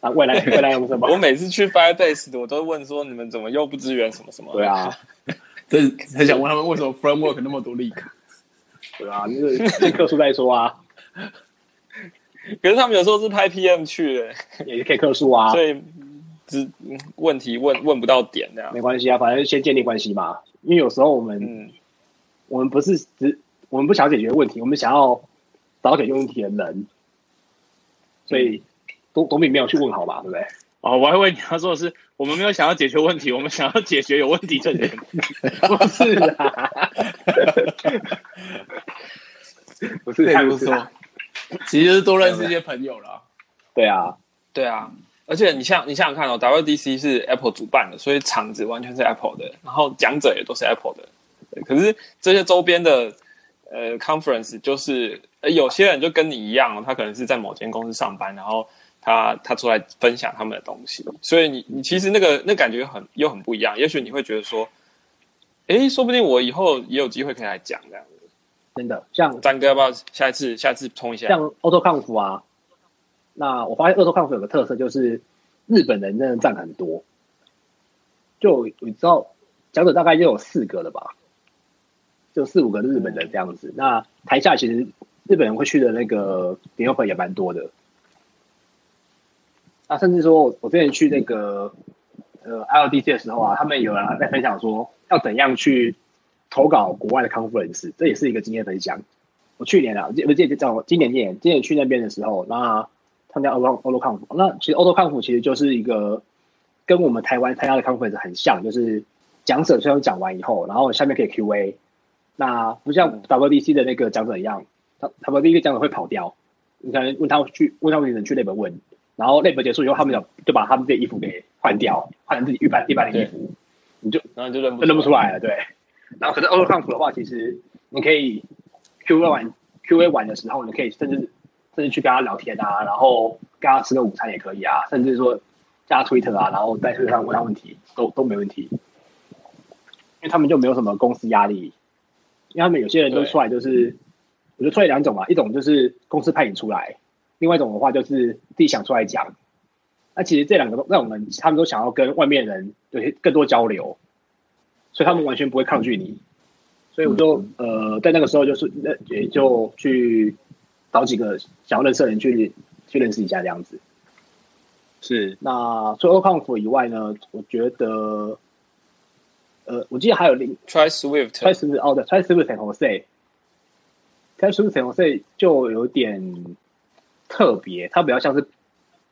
啊，未来 (laughs) 未来用什么？我每次去 Firebase 的，我都问说你们怎么又不支援什么什么？(laughs) 对啊，(laughs) 这很想问他们为什么 framework 那么多 leak？对啊，就是先客诉再说啊，可是他们有时候是派 PM 去的，也可以客诉啊，所以只问题问问不到点这样。没关系啊，反正先建立关系嘛。因为有时候我们、嗯，我们不是只我们不想解决问题，我们想要找到解决问题的人，所以总总比没有去问好吧，对不对？哦，我还以为你要说的是，我们没有想要解决问题，我们想要解决有问题的人。(laughs) (laughs) 不是啦，不是这也不这样子啊错，其实就是多认识一些朋友啦。对啊，对啊。而且你像你想想看哦，WDC 是 Apple 主办的，所以场子完全是 Apple 的，然后讲者也都是 Apple 的。对可是这些周边的呃 conference 就是呃有些人就跟你一样，他可能是在某间公司上班，然后他他出来分享他们的东西，所以你你其实那个那感觉很又很不一样。也许你会觉得说，哎，说不定我以后也有机会可以来讲这样子。真的像张哥要不要下一次下一次冲一下？像 Auto Conf 啊，那我发现 Auto Conf 有个特色就是日本人真的占很多，就你知道讲者大概就有四个了吧，就四五个日本人这样子。那台下其实日本人会去的那个联友会也蛮多的。啊，甚至说我我之前去那个呃 LDC 的时候啊，他们有人在分享说要怎样去投稿国外的 conference，这也是一个经验分享。我去年啊，不是这叫今年今年今年去那边的时候，那参加欧欧欧 conf，那其实欧洲 conf 其实就是一个跟我们台湾参加的 conference 很像，就是讲者虽然讲完以后，然后下面可以 Q&A，那不像 WDC 的那个讲者一样，他他们第一个讲者会跑掉，你可能问他去问他问人去 lab 问，然后 lab 结束以后，他们就就把他们这衣服给换掉，换成自己一般一般的衣服，你就然后就认不认不出来了，对。然后可是 Auto Conf 的话，其实你可以 Q A 完 Q A 完的时候，你可以甚至甚至去跟他聊天啊，然后跟他吃个午餐也可以啊，甚至说加 Twitter 啊，然后在推特上问他问题都都没问题，因为他们就没有什么公司压力，因为他们有些人都出来就是，我就出来两种嘛，一种就是公司派你出来，另外一种的话就是自己想出来讲。那其实这两个都让我们他们都想要跟外面人有些更多交流，所以他们完全不会抗拒你。所以我就呃在那个时候就是那也就去找几个想要认识的人去去认识一下这样子。是那除了 Conf 以外呢，我觉得呃我记得还有另 Try Swift，Try Swift 哦对，Try Swift San Jose，Try Swift San Jose 就有点特别，它比较像是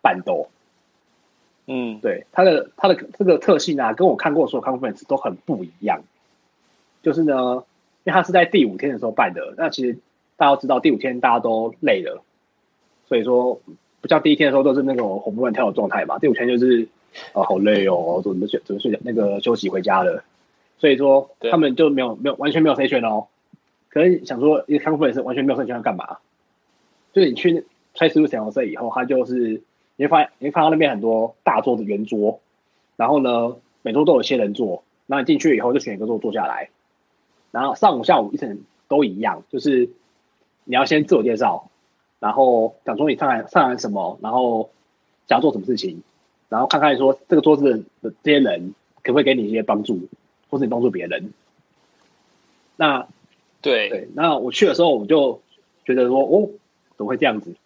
板斗。嗯，对它的它的这个特性啊，跟我看过的所有 conference 都很不一样。就是呢，因为它是在第五天的时候办的，那其实大家都知道第五天大家都累了，所以说不像第一天的时候都是那种活蹦乱跳的状态嘛。第五天就是啊、好累哦，准备睡准备睡觉那个休息回家了，所以说他们就没有没有完全没有 session 哦。可是想说一个 conference 完全没有 session 要干嘛？就是你去 try 输入小红色以后，他就是你会发现你会看到那边很多大桌子圆桌，然后呢每桌都有些人坐，然后你进去以后就选一个座坐下来，然后上午下午一整都一样，就是你要先自我介绍，然后讲说你上来上来什么，然后想要做什么事情，然后看看说这个桌子的这些人可不可以给你一些帮助，或是你帮助别人。那对，对，那我去的时候我就觉得说，哦，怎么会这样子？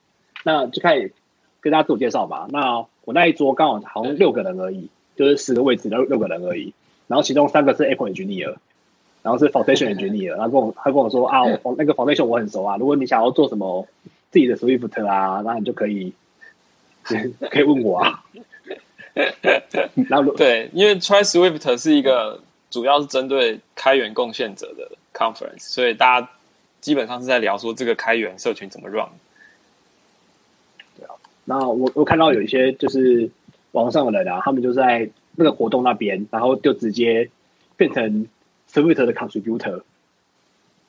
那就开始跟大家自我介绍吧。那我那一桌刚好好像六个人而已，就是十个位置六六个人而已。然后其中三个是 Apple Engineer，然后是 Foundation Engineer。然后跟我他跟我说啊，我那个 Foundation 我很熟啊，如果你想要做什么自己的 Swift 啊，那你就可以 (laughs) 可以问我啊。(laughs) 然后对，因为 Try Swift 是一个主要是针对开源贡献者的 conference，所以大家基本上是在聊说这个开源社群怎么 run。对啊那我我看到有一些就是网上的人啊，他们就在那个活动那边，然后就直接变成 Swift 的 contributor，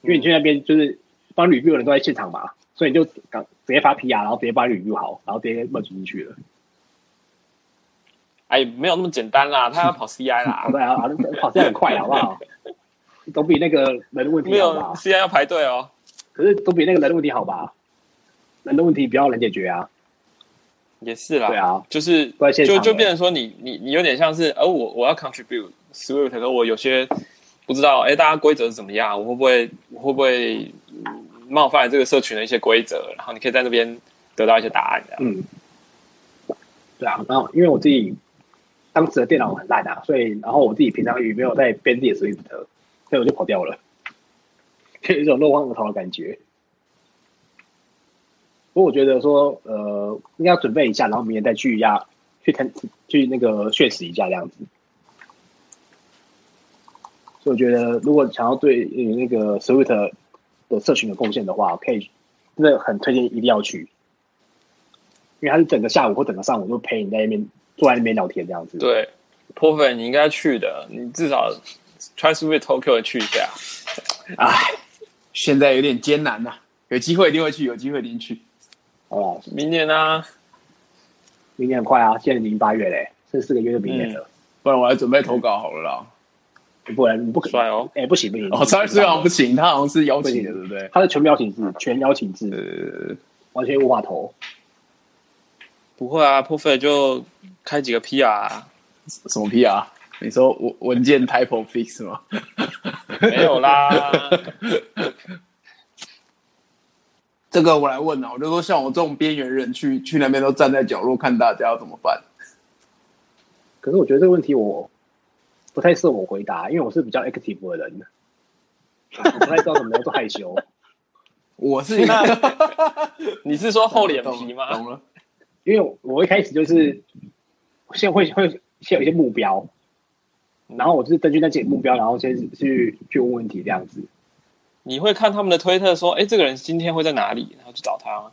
因为你去那边就是帮 review 的人都在现场嘛，所以你就直接发 PR，然后直接把 review 好，然后直接 merge 进去了。哎，没有那么简单啦，(laughs) 他要跑 CI 啦，对啊，啊跑 CI 很快 (laughs) 好不好？总比那个人的问没有题好吧？CI 要排队哦。可是总比那个人的问题好吧？人的问题比较难解决啊。也是啦，对啊，就是就就变成说你你你有点像是，呃，我我要 contribute Swift，可我有些不知道，哎，大家规则是怎么样，我会不会我会不会、嗯冒犯这个社群的一些规则，然后你可以在那边得到一些答案。嗯，对啊，然后因为我自己当时的电脑很烂啊，所以然后我自己平常也没有在编自己的 Swift，所以我就跑掉了，就 (laughs) 有一种落荒而逃的感觉。不过我觉得说，呃，应该要准备一下，然后明年再去一下，去看去那个血池一下这样子。所以我觉得，如果想要对呃那个 Swift 的社群有贡献的话，可以真的很推荐一定要去。因为他是整个下午或整个上午都陪你在那边坐在那边聊天这样子。，对 p o f e 你应该去的，你至少 Try Swift Tokyo 去一下。唉，现在有点艰难呐、有机会一定会去，有机会一定去。好吧，明年啊，明年很快啊，现在已经八月嘞，剩四个月就明年了。不然我来准备投稿好了啦。不然你不可帅哦，哎、不行不行，哦，三十岁好像不行，他好像是邀请的，对不对？他是全邀请制，全邀请制，呃，完全无法投。不会啊 p o f e 就开几个 PR，、啊、什么 PR？？你说文文件 typo fix 吗？(laughs) 没有啦。(laughs) 这个我来问啊，我就说像我这种边缘人去去那边都站在角落看大家要怎么办？可是我觉得这个问题我不太适合我回答，因为我是比较 active 的人，我不太知道怎么样做害羞。(laughs) 我是一个你是说厚脸皮吗？懂了，因为我一开始就是先会会先有一些目标，然后我就是根据那些目标，然后先去去问问题这样子。你会看他们的推特说，哎，这个人今天会在哪里，然后去找他吗？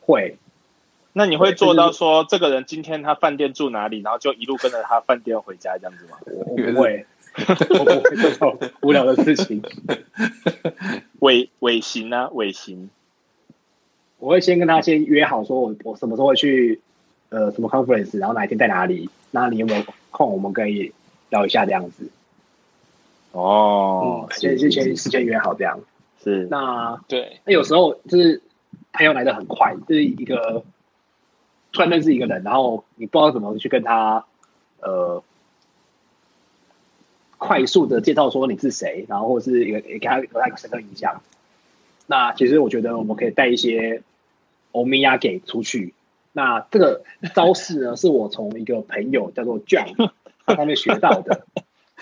会，那你会做到说这个人今天他饭店住哪里，然后就一路跟着他饭店回家这样子吗？我我不会，(laughs) 我不会做这种无聊的事情。(laughs) 尾尾行啊，尾行。我会先跟他先约好，说我我什么时候会去呃什么 conference，然后哪一天在哪里，那你有没有空，我们可以聊一下这样子。哦嗯，先先先事先约好这样。是那对，那有时候就是朋友来的很快，就是一个突然认识一个人，然后你不知道怎么去跟他呃快速的介绍说你是谁，然后或者是也也给他留下一个深刻印象。那其实我觉得我们可以带一些欧米亚给出去。那这个招式呢，是我从一个朋友叫做 John (laughs) 他上面学到的，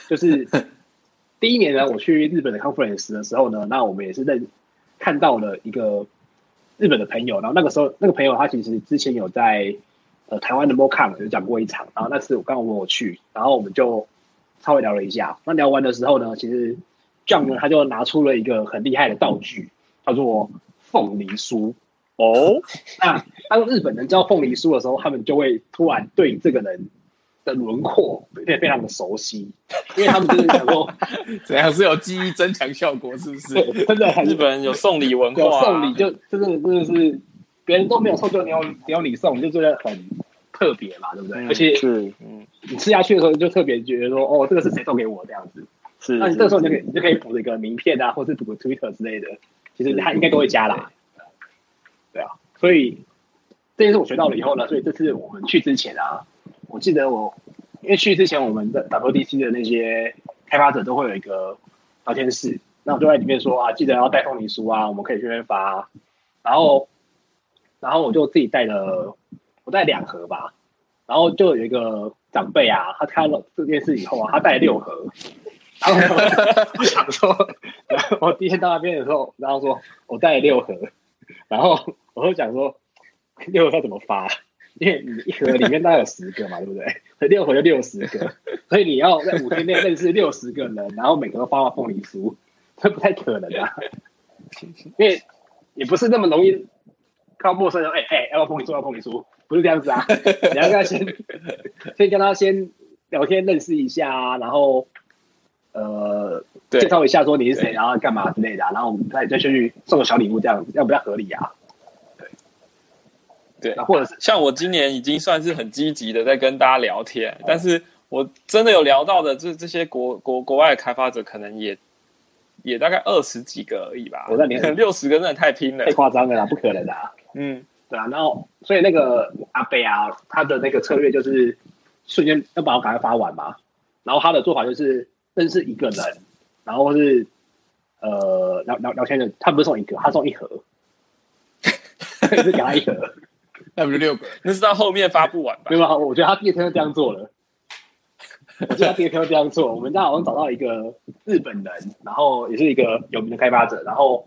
就是第一年呢，我去日本的 conference 的时候呢，那我们也是认看到了一个日本的朋友，然后那个时候那个朋友他其实之前有在呃台湾的 MoCon 有讲过一场，然后那次我刚好我有去，然后我们就稍微聊了一下。那聊完的时候呢，其实 John 呢他就拿出了一个很厉害的道具，叫做凤梨酥。哦，那当日本人知道凤梨酥的时候，他们就会突然对这个人的轮廓变得非常的熟悉，因为他们就是想说，(laughs) 怎样是有记忆增强效果，是不是？对真的很日本人有送礼文化、送礼就真的真的是别人都没有送，就你有你有礼送，就觉得很特别嘛，对不对？而且是嗯，你吃下去的时候，就特别觉得说，哦，这个是谁送给我这样子。是，那你这时候你就可以你就可以补一个名片啊，或是补个 Twitter 之类的，其实他应该都会加啦。对啊，所以这件事我学到了以后呢，所以这次我们去之前啊，我记得我因为去之前我们的 WDC 的那些开发者都会有一个聊天室，那我就在里面说啊，记得要带凤梨酥啊，我们可以去那边发，然后然后我就自己带了，我带两盒吧，然后就有一个长辈啊，他看了这件事以后啊，他带了六盒。然后我想说，然后我第一天到那边的时候，然后说我带了六盒，然后我就想说 (laughs) 六盒要怎么发？(laughs) 因为你一盒里面大概有十个嘛，对不对？(laughs) 六盒就六十个，所以你要在五天内认识六十个人，然后每个都发到凤梨酥，这不太可能啊！因为也不是那么容易靠陌生人，哎、哎、要不要凤梨酥？要凤梨酥？不是这样子啊！你要跟他先先跟他先聊天认识一下啊，然后呃介绍一下说你是谁，然后干嘛之类的啊、然后我们再再去送个小礼物，这样这样比较合理啊。对或者是像我今年已经算是很积极的在跟大家聊天，但是我真的有聊到的，这这些国国国外的开发者可能也也大概二十几个而已吧。我在连 (laughs) 六十个真的太拼了太。夸张了啦，不可能的、啊。嗯，对啊，然后所以那个阿贝啊，他的那个策略就是瞬间要把我赶快发完嘛。然后他的做法就是认识一个人，然后是呃聊聊聊天的，他不是送一个，他送一盒，是给他一盒。那不是六个？那是到后面发布完吧没？有，我觉得他第二天就这样做了。(laughs) 我记得他第二天就这样做。我们家好像找到一个日本人，然后也是一个有名的开发者，然后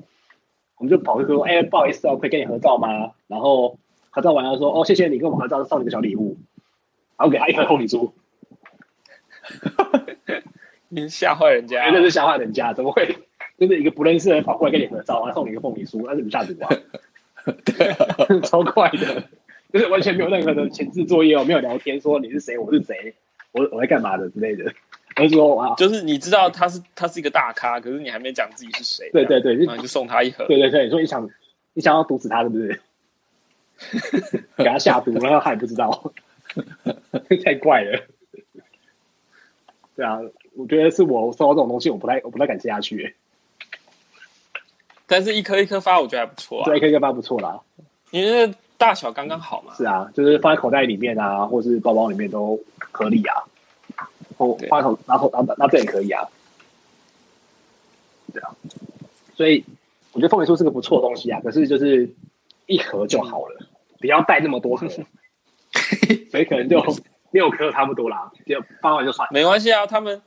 我们就跑去说：“哎、不好意思哦，可以跟你合照吗？”然后合照完了说：“哦，谢谢你跟我们合照，送你个小礼物。”然后给他一盒凤梨酥，你吓坏人家真。的是吓坏人家，怎么会？就是一个不认识的人跑过来跟你合照，然后送你一个凤梨酥，那是不是下毒啊？(laughs) 对啊，(laughs) 超快的，就是完全没有任何的前置作业哦，没有聊天说你是谁，我是谁，我我在干嘛的之类的，而是说啊，就是你知道他是他是一个大咖，可是你还没讲自己是谁，对对对，然后你就送他一盒，对对对，你说你想你想要毒死他，是不是？(laughs) 给他下毒，然后他也不知道，太怪了。对啊，我觉得是我收到这种东西，我不太我不太敢吃下去、欸。但是一颗一颗发，我觉得还不错啊对，，可以跟发不错啦。因为大小刚刚好嘛。是啊，就是放在口袋里面啊，或是包包里面都可以啊。或对放在口拿口拿拿这也可以啊。对啊，所以我觉得凤梨酥是个不错的东西啊，可是就是一盒就好了，不要带那么多盒，(laughs) 所以可能就六颗差不多啦，就发完就算。没关系啊，他们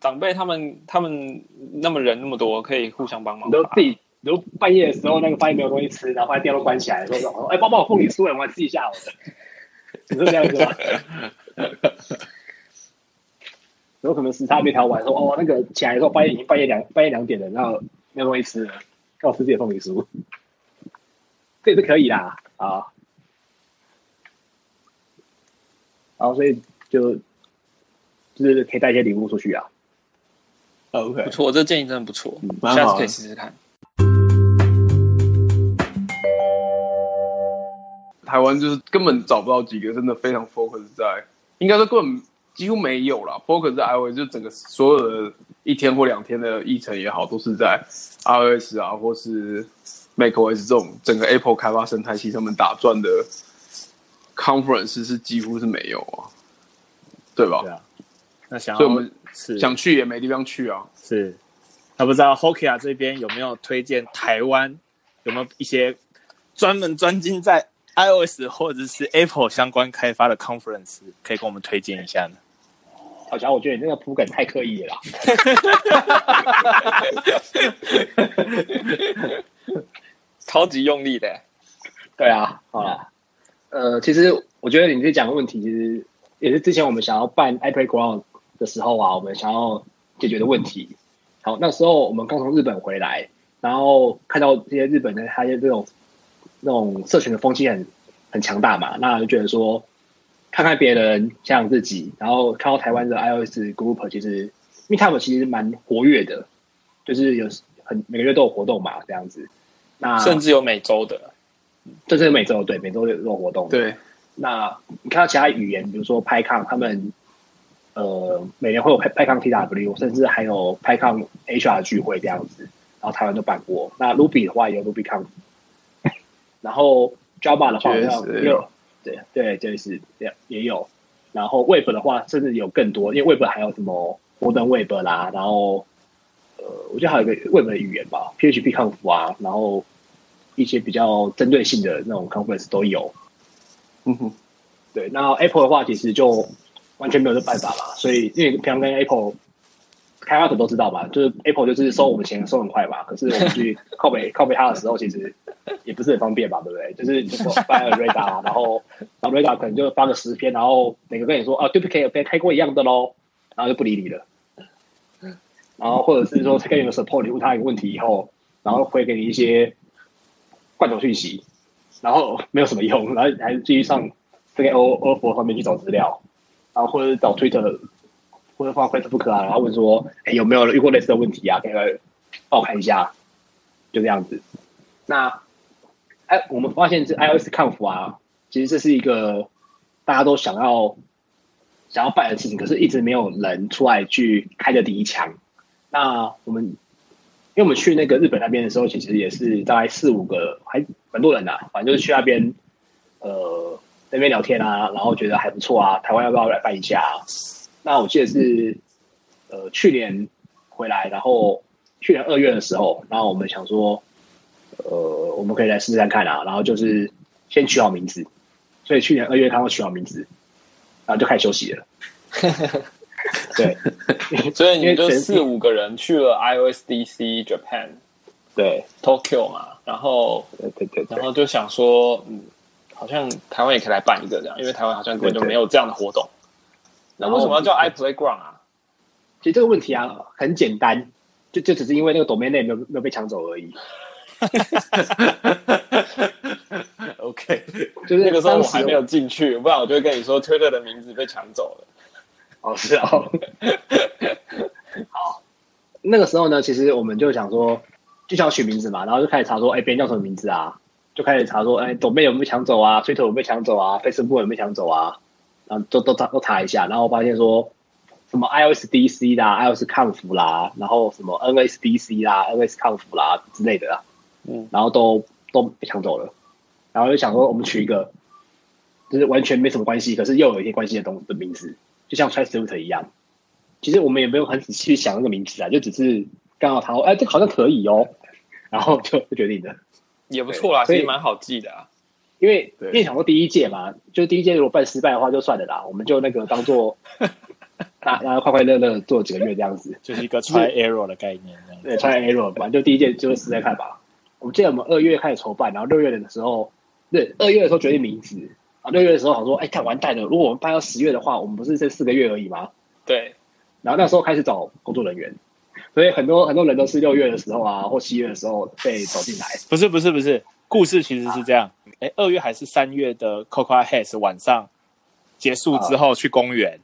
长辈他们他们那么人那么多，可以互相帮忙都自己，你都半夜的时候那个发现没有东西吃，然后发现店都关起来，说说，哎，帮帮我凤梨酥，我来吃一下我的，你是这样子吗？(laughs) 有可能时差没调完，说哦，那个起来的时候发现已经半夜两半夜两点了，然后没有东西吃了，让我吃自己的凤梨酥，这也是可以啦啊。然后所以就就是可以带一些礼物出去啊。OK，不错，这建议真的不错，下次可以试试看。台湾就是根本找不到几个真的非常 focus 在，应该说根本几乎没有啦 focus 在 iOS，就整个所有的一天或两天的议程也好，都是在 iOS 啊，或是 macOS 这种整个 Apple 开发生态系上面打转的 conference 是几乎是没有啊，对吧？对啊。那想要所以我们是想去也没地方去啊。是，那不知道 Hokia 这边有没有推荐台湾有没有一些专门专精在 iOS 或者是 Apple 相关开发的 conference，可以跟我们推荐一下呢？好像我觉得你那个铺梗太刻意了。(laughs) 超级用力的，对啊，好啦，呃，其实我觉得你这讲的问题，其实也是之前我们想要办 iPlay Ground 的时候啊，我们想要解决的问题。好，那时候我们刚从日本回来，然后看到这些日本的他的这种那种社群的风气很很强大嘛，那就觉得说，看看别人，想想自己，然后看到台湾的 iOS group，其实因为他们其实蛮活跃的，就是有很每个月都有活动嘛，这样子。那甚至有每周的。这是每周对每周有这种活动。，对，那你看到其他语言，比如说 PyCon，他们呃每年会有 Py- PyCon TW，甚至还有 PyCon HR 聚会这样子，然后台湾都办过。那 Ruby 的话也有 RubyCon，(laughs) 然后 Java 的话也有，对对，就是也也有。然后 Web 的话，甚至有更多，因为 Web 还有什么 Modern Web 啦，然后呃，我觉得还有一个 Web 的语言吧，PHP Conf 啊，然后一些比较针对性的那种 conference 都有。嗯哼，对，那 Apple 的话，其实就完全没有这办法嘛，所以因为平常跟 Apple 开发者都知道嘛，就是 Apple 就是收我们钱收很快嘛，可是我们去 (laughs) 靠北靠北它的时候，其实也不是很方便吧，对不对？就是就说发了 Radar，(laughs) 然后然后 Radar 可能就发个十篇，然后每个跟你说啊，duplicate 被开过一样的喽，然后就不理你了。然后或者是说他跟你的 support，你问他一个问题以后，然后回给你一些罐头讯息，然后没有什么用，然后还继续上这个 O O 上面去找资料，然后或者找 Twitter 或者发 Facebook 啊，然后问说，哎，有没有遇过类似的问题啊？可以来帮我看一下，就这样子。那哎，我们发现是 iOS Conf 啊，其实这是一个大家都想要想要办的事情，可是一直没有人出来去开的第一枪。那我们因为我们去那个日本那边的时候，其实也是大概四五个，还蛮多人的、反正就是去那边，呃，那边聊天啊，然后觉得还不错啊，台湾要不要来办一下、啊？那我记得是，呃，去年回来，然后去年二月的时候，然后我们想说，呃，我们可以来试试看看啊，然后就是先取好名字，所以去年二月刚刚取好名字，然后就开始休息了。(laughs) 对所以你就四五个人去了 iOSDC Japan 对 Tokyo 嘛，然后对对对对然后就想说，嗯，好像台湾也可以来办一个这样，因为台湾好像根本就没有这样的活动。那为什么要叫 iPlayground 啊？其实这个问题啊很简单，就就只是因为那个 domain name 没有没有被抢走而已。OK，就是那个时候我还没有进去，不然我就会跟你说 Twitter 的名字被抢走了。哦，是啊。(laughs) 好，那个时候呢，其实我们就想说，就想取名字嘛，然后就开始查说，哎，别人叫什么名字啊？就开始查说，哎，抖妹有没有抢走啊？Twitter 有没有抢走啊？Facebook 有没有抢走啊？然后都都查都查一下，然后我发现说，什么 iOSDC 啦、iOS Conf 啦，然后什么 NSDC 啦、NS Conf 啦之类的啦，嗯，然后都都被抢走了。然后就想说，我们取一个就是完全没什么关系，可是又有一些关系的东的名字，就像 t r a s t Twitter 一样。其实我们也没有很仔细去想那个名字啊，就只是刚好他说，哎，这个好像可以哦，然后就就决定的。也不错啦，所以蛮好记的啊。因为因为想说第一届嘛，就第一届如果办失败的话就算了啦，我们就那个当做 (laughs) 大大家快快乐乐做几个月这样子。就是一个 try error 的概念。对，try error，反正就第一届就是试试看吧。我们记得我们二月开始筹办，然后六月的时候，对，二月的时候决定名字，啊，六月的时候好说，哎，看完蛋了，如果我们办到十月的话，我们不是这四个月而已吗？对，然后那时候开始找工作人员，所以很多很多人都是六月的时候啊，或七月的时候被走进来。不是不是不是，故事其实是这样。哎，二月还是三月的 Coca Heads 晚上结束之后去公园，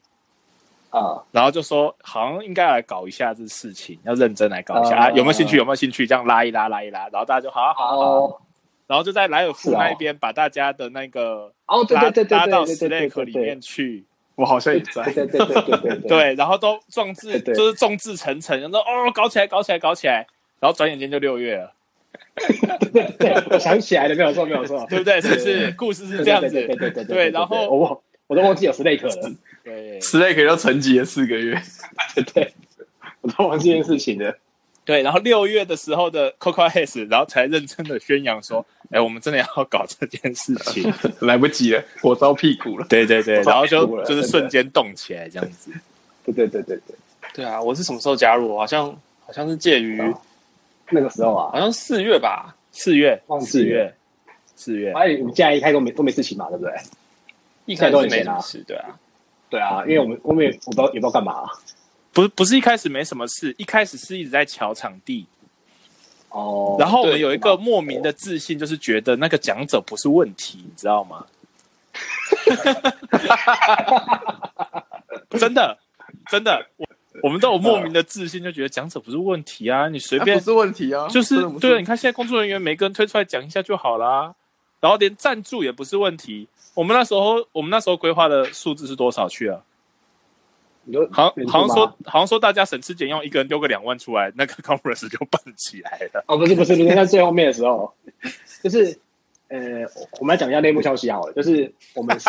啊，然后就说好像应该来搞一下这事情，要认真来搞一下啊啊，有没有兴趣？有没有兴趣？这样拉一拉拉一拉，然后大家就好啊好然后就在莱尔富是哦那一边把大家的那个哦，对拉对对对拉到对对对 Slack 对对里面去。我好像也在对。对对对对对 (laughs) 对，然后都众志对对就是众志成城，然后哦搞起来搞起来搞起来，然后转眼间就六月了，(laughs) 对对，我想起来了，没有错没有错，对不对？是不是？故事是这样子，对对对对对然后我我都忘记有 Snake 了，(laughs) 对，Snake 要沉寂了四个月，对对，我都忘记这件事情了。对，然后六月的时候的 Coco Heads，然后才认真的宣扬说，哎，我们真的要搞这件事情。(laughs) 来不及了，火烧屁股了。对对对，然后就就是瞬间动起来这样子。对对对对对，对啊，我是什么时候加入？好像好像是介于那个时候啊好，像四月吧。四月，四月，四月，哎，我们现在一开都没都没事情嘛，对不对？一开始都很闲啊什么事，对啊，对啊，因为我们我们也我不知道也不知道干嘛不是不是一开始没什么事，一开始是一直在瞧场地，哦。然后我们有一个莫名的自信，就是觉得那个讲者不是问题，你知道吗？(laughs) 真的，真的，我我们都有莫名的自信，就觉得讲者不是问题啊，你随便那不是问题啊，就是对，你看现在工作人员每个人推出来讲一下就好啦，然后连赞助也不是问题。我们那时候我们那时候规划的数字是多少去啊？好像说好像说大家省吃俭用，一个人丢个两万出来，那个 (laughs) conference 就办起来了。哦，不是不是不是，在最后面的时候，(laughs) 就是呃，我们来讲一下内幕消息好了，就是我们是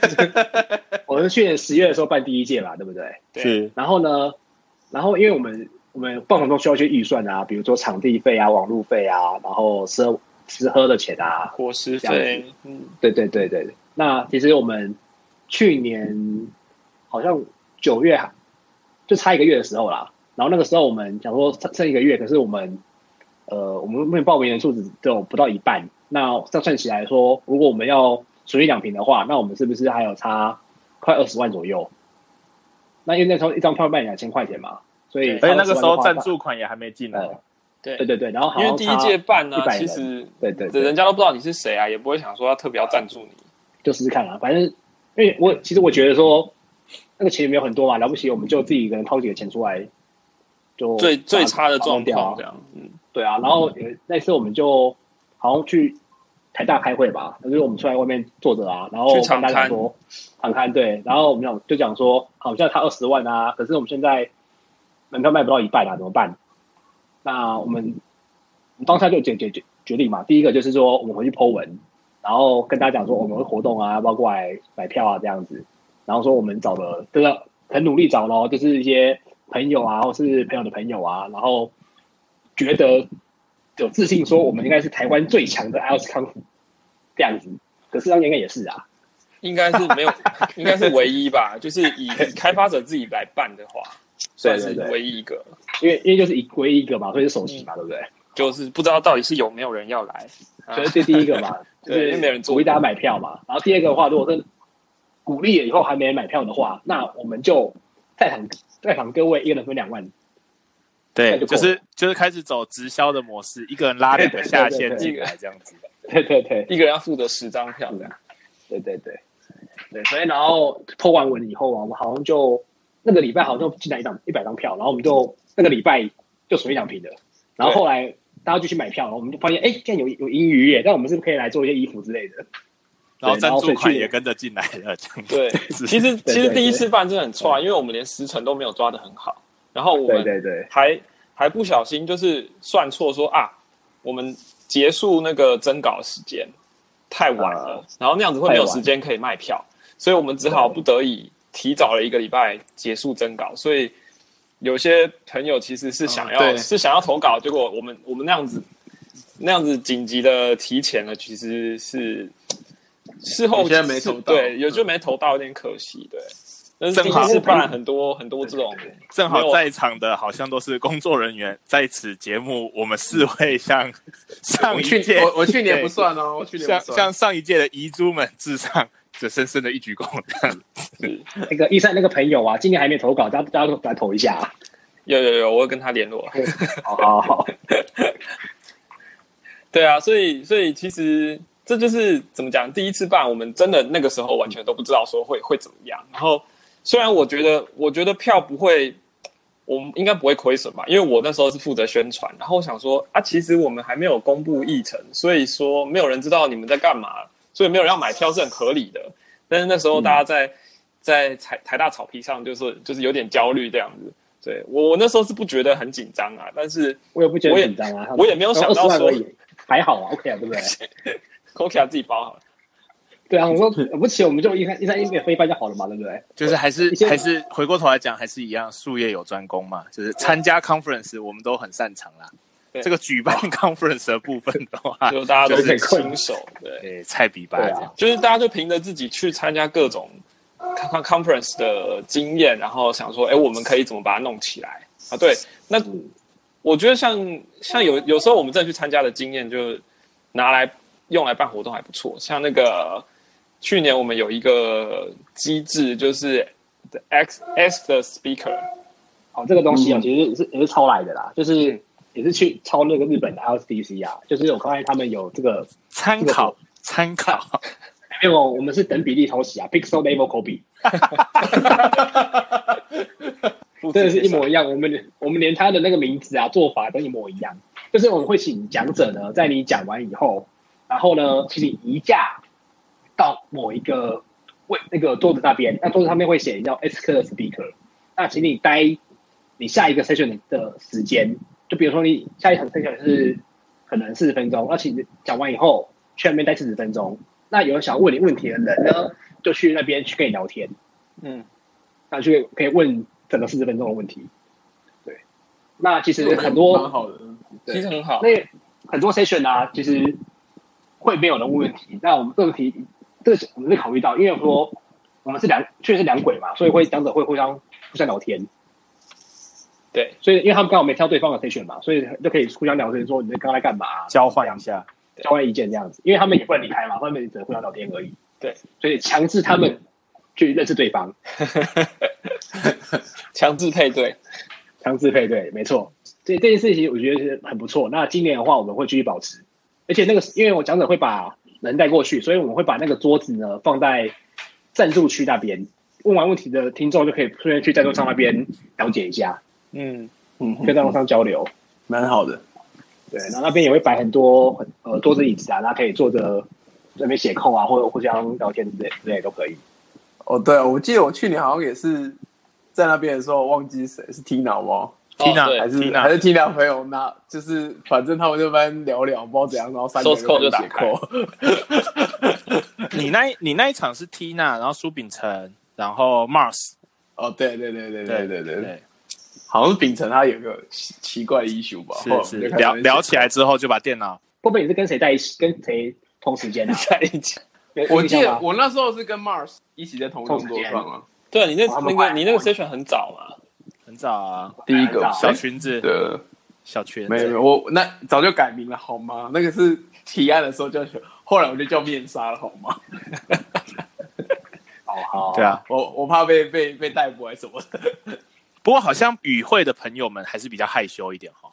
(laughs) 我们去年十月的时候办第一届嘛，对不对？对是，然后呢，然后因为我们我们办活动需要一些预算啊，比如说场地费啊、网路费啊，然后吃吃喝的钱啊，伙食费，嗯，对对对对。那其实我们去年好像九月就差一个月的时候啦，然后那个时候我们想说剩剩一个月，可是我们呃我们目前报名人数只只有不到一半，那这样算起来说，如果我们要存一两瓶的话，那我们是不是还有差快二十万左右？那因为那时候一张票卖两千块钱嘛，所以对而且那个时候20万的话赞助款也还没进来。呃对对对对，然后因为第一届办呢、100人其实对对对人家都不知道你是谁啊，也不会想说要特别要赞助你。就试试看啦。反正因为我其实我觉得说那个钱也没有很多嘛，了不起我们就自己一个人掏几个钱出来，就最最差的状况这样，嗯，对啊，然后呃那次我们就好像去台大开会吧，就是我们出来外面坐着啊，然后去大家讲说场刊对，然后我们讲就讲说，好，现在差二十万啊，可是我们现在门票卖不到一半啊，怎么办？那我们我们当下就决决决决定嘛，第一个就是说我们回去 Po 文，然后跟大家讲说我们会活动啊，包括来买票啊这样子，然后说我们找了真的很努力找咯，就是一些朋友啊，或是朋友的朋友啊，然后觉得有自信说我们应该是台湾最强的 iOS 康复这样子，可是当年应该也是啊，应该是没有，应该是唯一吧。就是以以 (laughs) 开发者自己来办的话，算是唯一一个。因为因为就是一唯一一个嘛，所以是首席嘛，对不对？就是不知道到底是有没有人要来。啊所以这第一个嘛，(laughs) 就是因为没人做鼓励大家买票嘛。然后第二个的话，如果是鼓励了以后还没人买票的话，那我们就在场在场各位一个人分两万，对，就就是就是开始走直销的模式，一个人拉两个下线进来这样子。对对对一个人要负责十张票这样。对对对。对，所以然后破完文以后啊，我们好像就那个礼拜好像就进来一张一百张票，然后我们就那个礼拜就随两瓶的，然后后来大家就去买票，然后我们就发现，哎，现在有有盈余耶，但我们是不是可以来做一些衣服之类的？然后赞助款也跟着进来了，(laughs) 对，其实其实第一次办真的很错，因为我们连时程都没有抓得很好，然后我们对对对，还还不小心就是算错说啊，我们结束那个征稿时间太晚了，然后那样子会没有时间可以卖票，所以我们只好不得已提早了一个礼拜结束征稿，所以有些朋友其实是想要、嗯是想要投稿，结果我们我们那样子那样子紧急的提前了，其实是事后有些人没投到对，有就没投到，有点可惜，对。但是正好是办很多很多这种，正好在场的好像都是工作人员，在此节目我们四位向 (laughs) 上一届我我去年不算哦，我去年向不算。向上一届的遗珠们致上这深深的一鞠躬。这样那个一三那个朋友啊，今年还没投稿，大家大家都来投一下啊。有有有，我会跟他联络。好好好，(laughs) 对啊，所以所以其实这就是怎么讲？第一次办，我们真的那个时候完全都不知道说会会怎么样。然后虽然我觉得，我觉得票不会，我们应该不会亏损吧？因为我那时候是负责宣传，然后我想说啊，其实我们还没有公布议程，所以说没有人知道你们在干嘛，所以没有人要买票是很合理的。但是那时候大家在、在台台大草皮上，就是就是有点焦虑这样子。对我我那时候是不觉得很紧张啊，但是我也不觉得我也紧张啊，我也没有想到20万说还好啊，OK 啊，对不对？(laughs) Kokia 自己包好了。对啊，我说了不起，我们就一三一三一免飞办就好了嘛，对不对？就是还是还是回过头来讲，还是一样，术业有专攻嘛。就是参加 conference，我们都很擅长啦。对这个举办 conference 的部分的话，(laughs) 就大家都是就是新手，对，对菜比吧对啊这样。就是大家就凭着自己去参加各种 con conference 的经验，然后想说，哎，我们可以怎么把它弄起来啊？对，那我觉得像像有有时候我们再去参加的经验，就拿来用来办活动还不错。像那个去年我们有一个机制，就是 the X X 的 speaker，哦，这个东西啊，嗯其实也是也是抄来的啦，就是也是去抄那个日本的 LSDC 啊，就是我发现他们有这个，参考参考，没有，我们是等比例抄袭啊，Pixel Level Copy，(laughs) 真的是一模一样。我们我们连他的那个名字啊、做法都一模一样。就是我们会请讲者呢，在你讲完以后，然后呢，请你移驾到某一个位那个桌子那边，那桌子上面会写叫 S 科的 speaker。那请你待你下一个 session 的时间，就比如说你下一场 session 是可能四十分钟，那请你讲完以后去那边待四十分钟。那有人想问你问题的人呢，就去那边去跟你聊天。嗯，那就可以问整个四十分钟的问题。对，那其实很蛮多好的。其实很好。那很多 session 啊，其实会没有人问问题。那我们这个题，这个我们是考虑到，因为说我们是两确实是两轨嘛，所以会讲者会互相互相聊天。对，所以因为他们刚好没挑对方的 session 嘛，所以就可以互相聊天，说你们刚才干嘛、交换一下。交换意见这样子，因为他们也不能离开嘛，他们只能互相聊天而已。对，所以强制他们去认识对方。(laughs) 强制配对，强制配对，没错，这这件事情我觉得是很不错。那今年的话，我们会继续保持，而且那个因为我讲者会把人带过去，所以我们会把那个桌子呢放在赞助区那边，问完问题的听众就可以顺便去赞助商那边了解一下，嗯，嗯，跟赞助商交流。蛮好的。对，然后那边也会摆很多呃桌子椅子啊，大家可以坐着在那边写扣啊，或者互相聊天之类之类都可以。哦，对，我记得我去年好像也是在那边的时候，忘记谁是 Tina 吗？Tina 还是 Tina 还是 Tina 朋友？那就是反正他们就般聊聊，不知道怎样，然后三个就打写开扣。(laughs) 你那你那一场是 Tina，然后苏秉成，然后 Mars，哦，对对对对对对对，对，好像是秉承他有个奇奇怪的 issue 吧？是是聊聊起来。之后就把电脑会不会你是跟谁在一起？跟谁同时间啊？在一起。我记得我那时候是跟 Mars 一起在同一工作上啊。对啊，你那那个你那个 session 很早嘛，啊，第一个小裙子，的小裙子没有没，有我那早就改名了好吗？那个是提案的时候叫，后来我就叫面纱了好吗？(laughs) 哦好，对啊。我我怕被被被逮捕还是什么的。(laughs) 不过好像与会的朋友们还是比较害羞一点哈。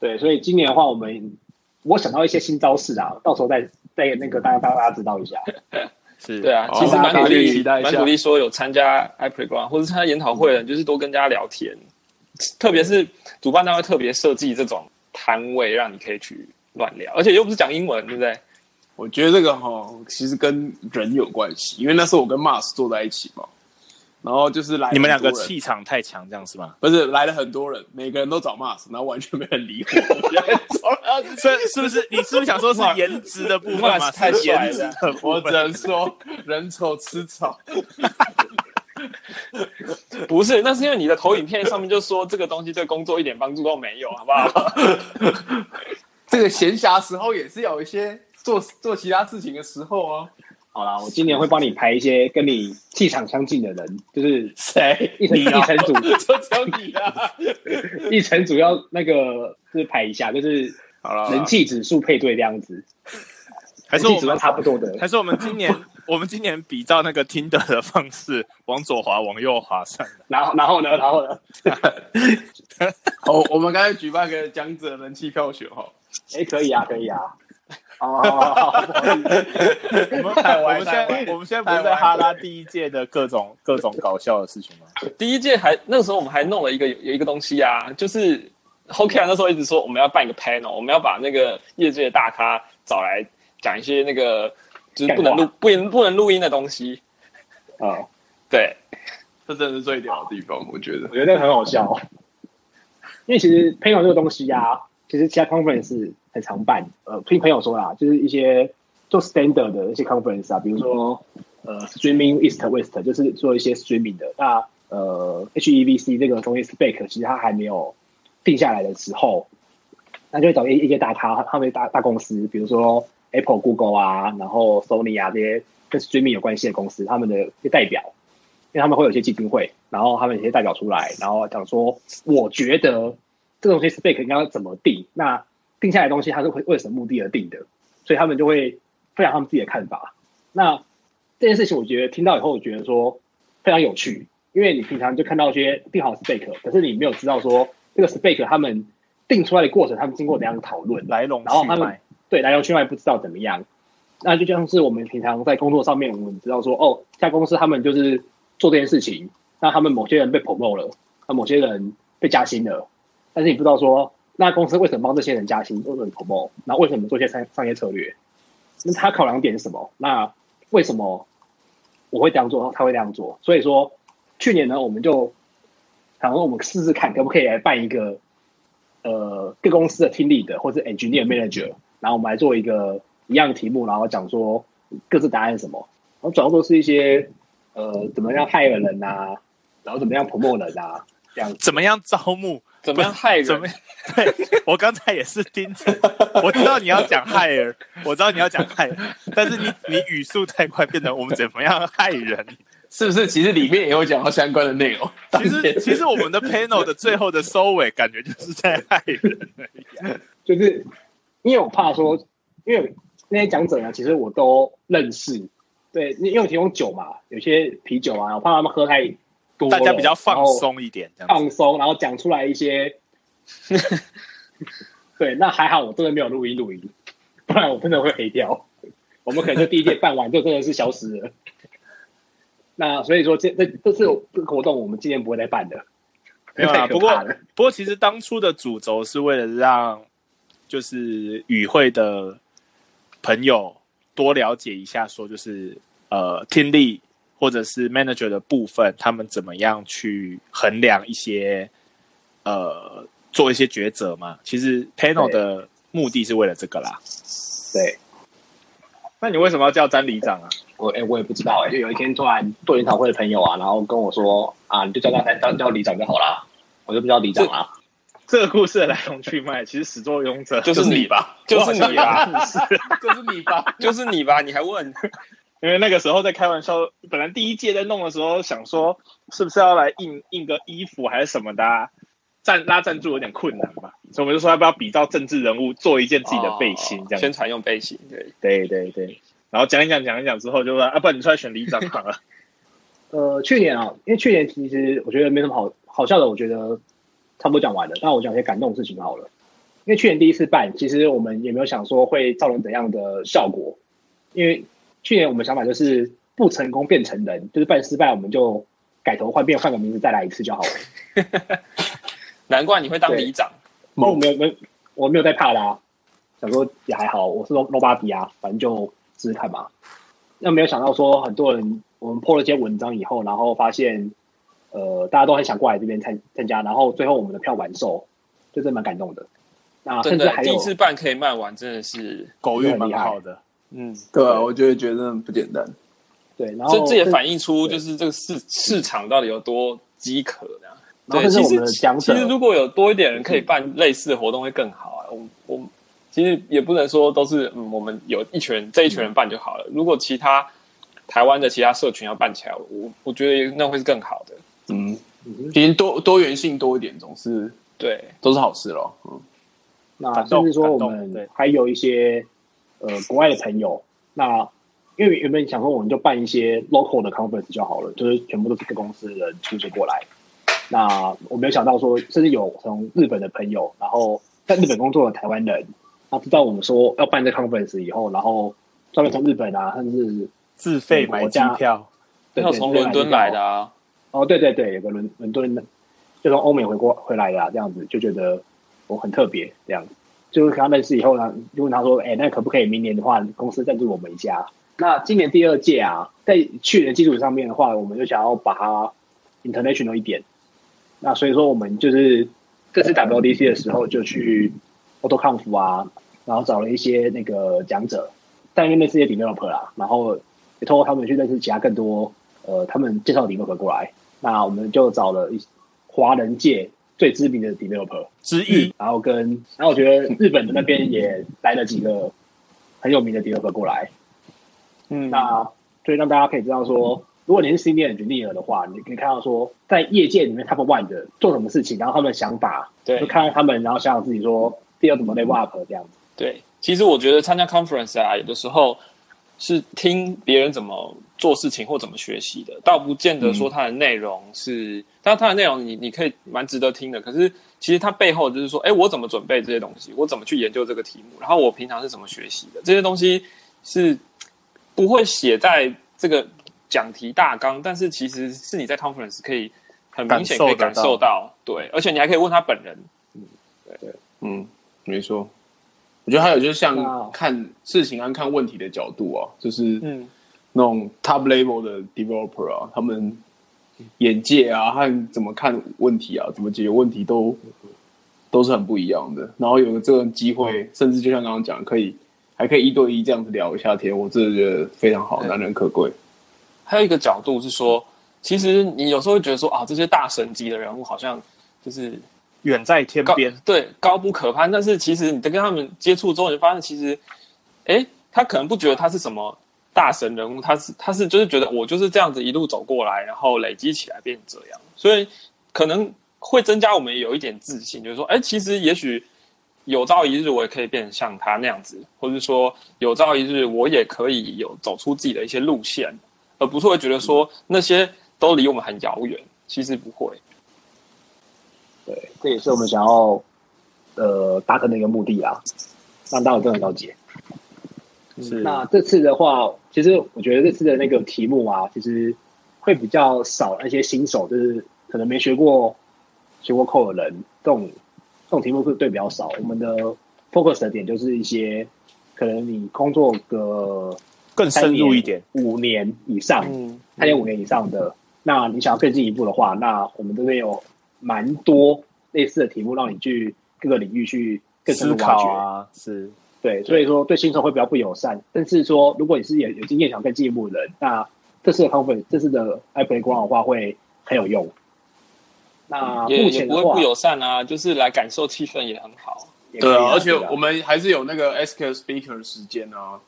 对，所以今年的话，我们我想到一些新招式啊，到时候再再那个大家大家知道一下。(laughs) 是，对啊，其实蛮鼓励，蛮鼓励说有参加 iPlayground 或者参加研讨会的人，就是多跟大家聊天，特别是主办单位特别设计这种摊位，让你可以去乱聊，而且又不是讲英文，对不对？我觉得这个哈，其实跟人有关系，因为那时候我跟 Mars 坐在一起嘛，然后就是来你们两个气场太强，这样是吗？不是来了很多人，每个人都找 Mars，然后完全没人理我。(laughs) 所以是不是你是不是想说是颜值的部分吗？哇太是帅了我只。能说人丑吃草。(laughs) 不是，那是因为你的投影片上面就说这个东西对工作一点帮助都没有，好不好？(laughs) 这个闲暇时候也是有一些做做其他事情的时候啊。好啦，我今年会帮你排一些跟你气场相近的人，就是谁？一层一层组，(laughs) 就只有你啊。(laughs) 一层组要那个就是排一下，就是好了，人气指数配对这样子，还是我们差不多的。还是我们今年 (laughs) 我们今年比照那个听的的方式，往左滑，往右滑算了。然后然后呢，然后呢？好，我们刚才举办个讲者人气票选哈。哎，可以啊，可以啊。哦，我们太我们现在我们现在不是在哈拉第一届的各种 (laughs) 各种搞笑的事情吗？第一届还那个时候我们还弄了一个有有一个东西啊，就是 Hokia 那时候一直说我们要办一个 panel，我们要把那个业界的大咖找来讲一些那个就是不能录不能不能录音的东西。啊，对，这真的是最屌的地方，我觉得我。觉得很好笑。因为其实朋友这个东西啊，其实其他 conference 很常办。呃，听朋友说啦，就是一些做 standard 的一些 conference 啊，比如说呃 streaming east west，就是做一些 streaming 的。那呃 HEVC 这个东西 spec 其实它还没有定下来的时候，那就会找一一些大咖，他们大大公司，比如说 Apple、Google 啊，然后 Sony 啊这些跟 streaming 有关系的公司，他们的一些代表。因为他们会有一些基金会，然后他们有些代表出来，然后讲说，我觉得这个东西 spec 应该要怎么定，那定下来的东西它是会为什么目的而定的，所以他们就会分享他们自己的看法。那这件事情，我觉得听到以后，我觉得说非常有趣，因为你平常就看到一些定好的 spec，可是你没有知道说这个 spec 他们定出来的过程，他们经过怎样的讨论，来龙然后他们对来龙去脉不知道怎么样，那就像是我们平常在工作上面，我们知道说，哦，在公司他们就是做这件事情，那他们某些人被 promote 了，那某些人被加薪了，但是你不知道说，那公司为什么帮这些人加薪，为什么 promote，然后为什么做一些商商业策略？那他考量点是什么？那为什么我会这样做，他会这样做？所以说，去年呢，我们就想说，我们试试看，可不可以来办一个呃各公司的 team lead 或者 engineer manager，然后我们来做一个一样的题目，然后讲说各自答案是什么，然后主要都是一些呃怎么样害人啊，然后怎么样 promote 人啊，这样。怎么样招募？怎么样害人？怎么？(laughs) 对我刚才也是盯着，(laughs) 我知道你要讲 hire，我知道你要讲 hire，但是你你语速太快，变成我们怎么样害人？是不是？其实里面也有讲到相关的内容。其实其实我们的 panel 的最后的收尾，感觉就是在害人而已啊。(laughs) 就是因为我怕说，因为那些讲者呢，其实我都认识。对，因为我提供酒嘛，有些啤酒啊，我怕他们喝太多，大家比较放松一点，这样。放松，然后讲出来一些，(laughs) 对，那还好，我真的没有录音录音，不然我真的会黑掉。(laughs) 我们可能就第一届办完就真的是消失了。那所以说这这这次这个活动我们今年不会再办的，没有啦，(laughs) 不过不过其实当初的主轴是为了让就是与会的朋友多了解一下，说就是呃听力或者是 manager 的部分，他们怎么样去衡量一些呃做一些抉择嘛。其实 panel 的目的是为了这个啦。对那你为什么要叫詹里长啊？我哎、我也不知道哎、就有一天突然做研讨会的朋友啊，然后跟我说啊，你就叫他叫叫里长就好啦，我就不叫里长啦。这个故事的来龙去脉，其实始作俑者就是你吧，(laughs) 就是你吧。(laughs) 就是你吧？就是你吧？你还问？因为那个时候在开玩笑，本来第一届在弄的时候，想说是不是要来印印个衣服还是什么的、啊，赞拉赞助有点困难嘛，所以我们就说要不要比照政治人物做一件自己的背心这样子。宣传用背心，对，对对对，然后讲一讲讲一讲之后，就说啊，不然你出来选里长好了。(laughs) 呃，去年啊，因为去年其实我觉得没什么好好笑的，我觉得差不多讲完了。那我讲一些感动的事情好了。因为去年第一次办，其实我们也没有想说会造成怎样的效果，因为去年我们想法就是不成功变成人，就是办失败我们就改头换面换个名字再来一次就好了。(laughs) 难怪你会当里长。我没有没有我没有在怕啦、想说也还好，我是 no nobody 啊，反正就试试看嘛。那没有想到说很多人我们 po 了一些文章以后，然后发现呃大家都很想过来这边参参加，然后最后我们的票完售，就真的蛮感动的。那甚至还有第一次办可以卖完，真的是狗运蛮好的，嗯，对啊，我就会觉得不简单。对，然后这这也反映出就是这个市市场到底有多饥渴这样。对，其实其实如果有多一点人可以办类似的活动会更好啊。我我其实也不能说都是嗯，我们有一群人这一群人办就好了。如果其他台湾的其他社群要办起来，我我觉得那会是更好的。嗯，嗯哼其实多多元性多一点，总是对，都是好事咯。嗯，那甚至说我们还有一些呃国外的朋友，那因为原本想说我们就办一些 local 的 conference 就好了，就是全部都是各公司的人出席过来。那我没有想到说，甚至有从日本的朋友，然后在日本工作的台湾人，他知道我们说要办这 conference 以后，然后专门从日本啊，甚至自费买机票，对对还有从伦敦来的啊，哦，对对对，有个伦伦敦的，就从欧美回过回来的、啊，这样子就觉得我很特别，这样子。就是跟他认识以后呢，就问他说：“哎，那可不可以明年的话，公司赞助我们一下？”那今年第二届啊，在去年基础上面的话，我们就想要把它 international 一点。那所以说，我们就是这次 WDC 的时候就去 AutoConf 啊，然后找了一些那个讲者，但因为那是些 developer 啦，然后也通过他们去认识其他更多呃他们介绍 developer 过来。那我们就找了一华人界最知名的 developer 之一，然后跟然后我觉得日本的那边也来了几个很有名的 developer 过来，嗯，那所以让大家可以知道说，如果你是 senior engineer 的话，你可以看到说，在业界里面 top one 的做什么事情，然后他们的想法，对。就看看他们，然后想想自己说，第二怎么 level up 这样子。对，其实我觉得参加 conference 啊，有的时候是听别人怎么做事情或怎么学习的，倒不见得说它的内容是，但它的内容你你可以蛮值得听的。可是其实它背后就是说，哎，我怎么准备这些东西，我怎么去研究这个题目，然后我平常是怎么学习的，这些东西是不会写在这个讲题大纲，但是其实是你在 conference 可以很明显可以感感受到。受到，对，而且你还可以问他本人，嗯，没错。我觉得还有就是像看事情和看问题的角度啊，就是嗯，那种 top level 的 developer 啊，他们眼界啊和怎么看问题啊，怎么解决问题都都是很不一样的。然后有了这个机会，甚至就像刚刚讲，可以还可以一对一这样子聊一下天，我真的觉得非常好，对难能可贵。还有一个角度是说，其实你有时候会觉得说啊，这些大神级的人物好像就是远在天边，对高不可攀，但是其实你在跟他们接触之后，你就发现其实，哎，他可能不觉得他是什么大神人物，他是他是就是觉得我就是这样子一路走过来，然后累积起来变成这样，所以可能会增加我们有一点自信，就是说，哎，其实也许有朝一日我也可以变成像他那样子，或者说有朝一日我也可以有走出自己的一些路线，而不是会觉得说那些都离我们很遥远，其实不会。对，这也是我们想要呃达成的一个目的啊，让大家有更了解。是那这次的话，其实我觉得这次的那个题目啊，其实会比较少那些新手，就是可能没学过学过 code 的人，这种这种题目会对比较少。我们的 focus 的点就是一些可能你工作个更深入一点。五年以上，嗯，三年五年以上的，那你想要更进一步的话，那我们这边有蛮多类似的题目，让你去各个领域去更深思入挖掘。考啊，是对，所以说对新手会比较不友善。但是说，如果你是有有经验想更进一步的人，那这次的 conference 这次的 i playground 的话会很有用。那目前的话也不会不，友善啊，就是来感受气氛也很好。对啊，而且我们还是有那个 ask a speaker 的时间啊，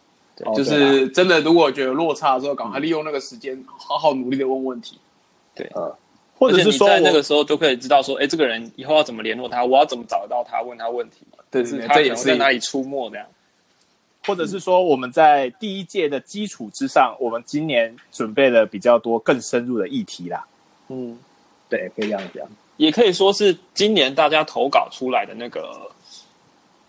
哦就是真的，如果觉得落差的时候，赶快利用那个时间，好好努力的问问题。呃，而且你或者是说在那个时候就可以知道说，哎，这个人以后要怎么联络他，我要怎么找得到他，问他问题，对对对，就是他可能这也是在哪里出没这样。或者是说我们在第一届的基础之上，我们今年准备了比较多更深入的议题啦。嗯，对，可以这样讲。也可以说是今年大家投稿出来的那个，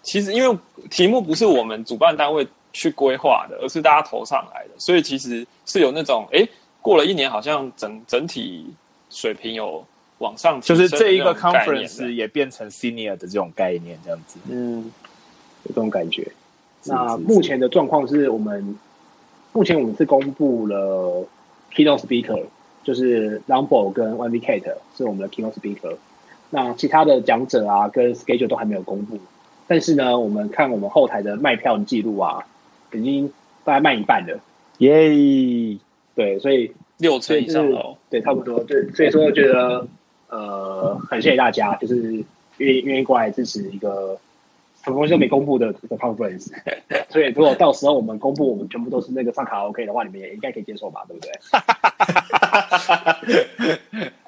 其实因为题目不是我们主办单位去规划的，而是大家投上来的，所以其实是有那种哎，过了一年好像整整体水平有往上就是这一个 conference 也变成 senior 的这种概念，这样子。嗯，有这种感觉。那目前的状况是我们，目前我们是公布了 keynote speaker，就是 Lumbo 跟 One V Kate 是我们的 keynote speaker。那其他的讲者啊跟 schedule 都还没有公布，但是呢，我们看我们后台的卖票的记录啊，已经大概卖一半了。耶！对，所以六成以上对哦。对，差不多。对，所以说觉得呃，很谢谢大家，就是愿意愿意过来支持一个什么东西都没公布的一个 conference。(laughs) 所以如果到时候我们公布我们全部都是那个唱卡拉 OK 的话，你们也应该可以接受吧，对不对？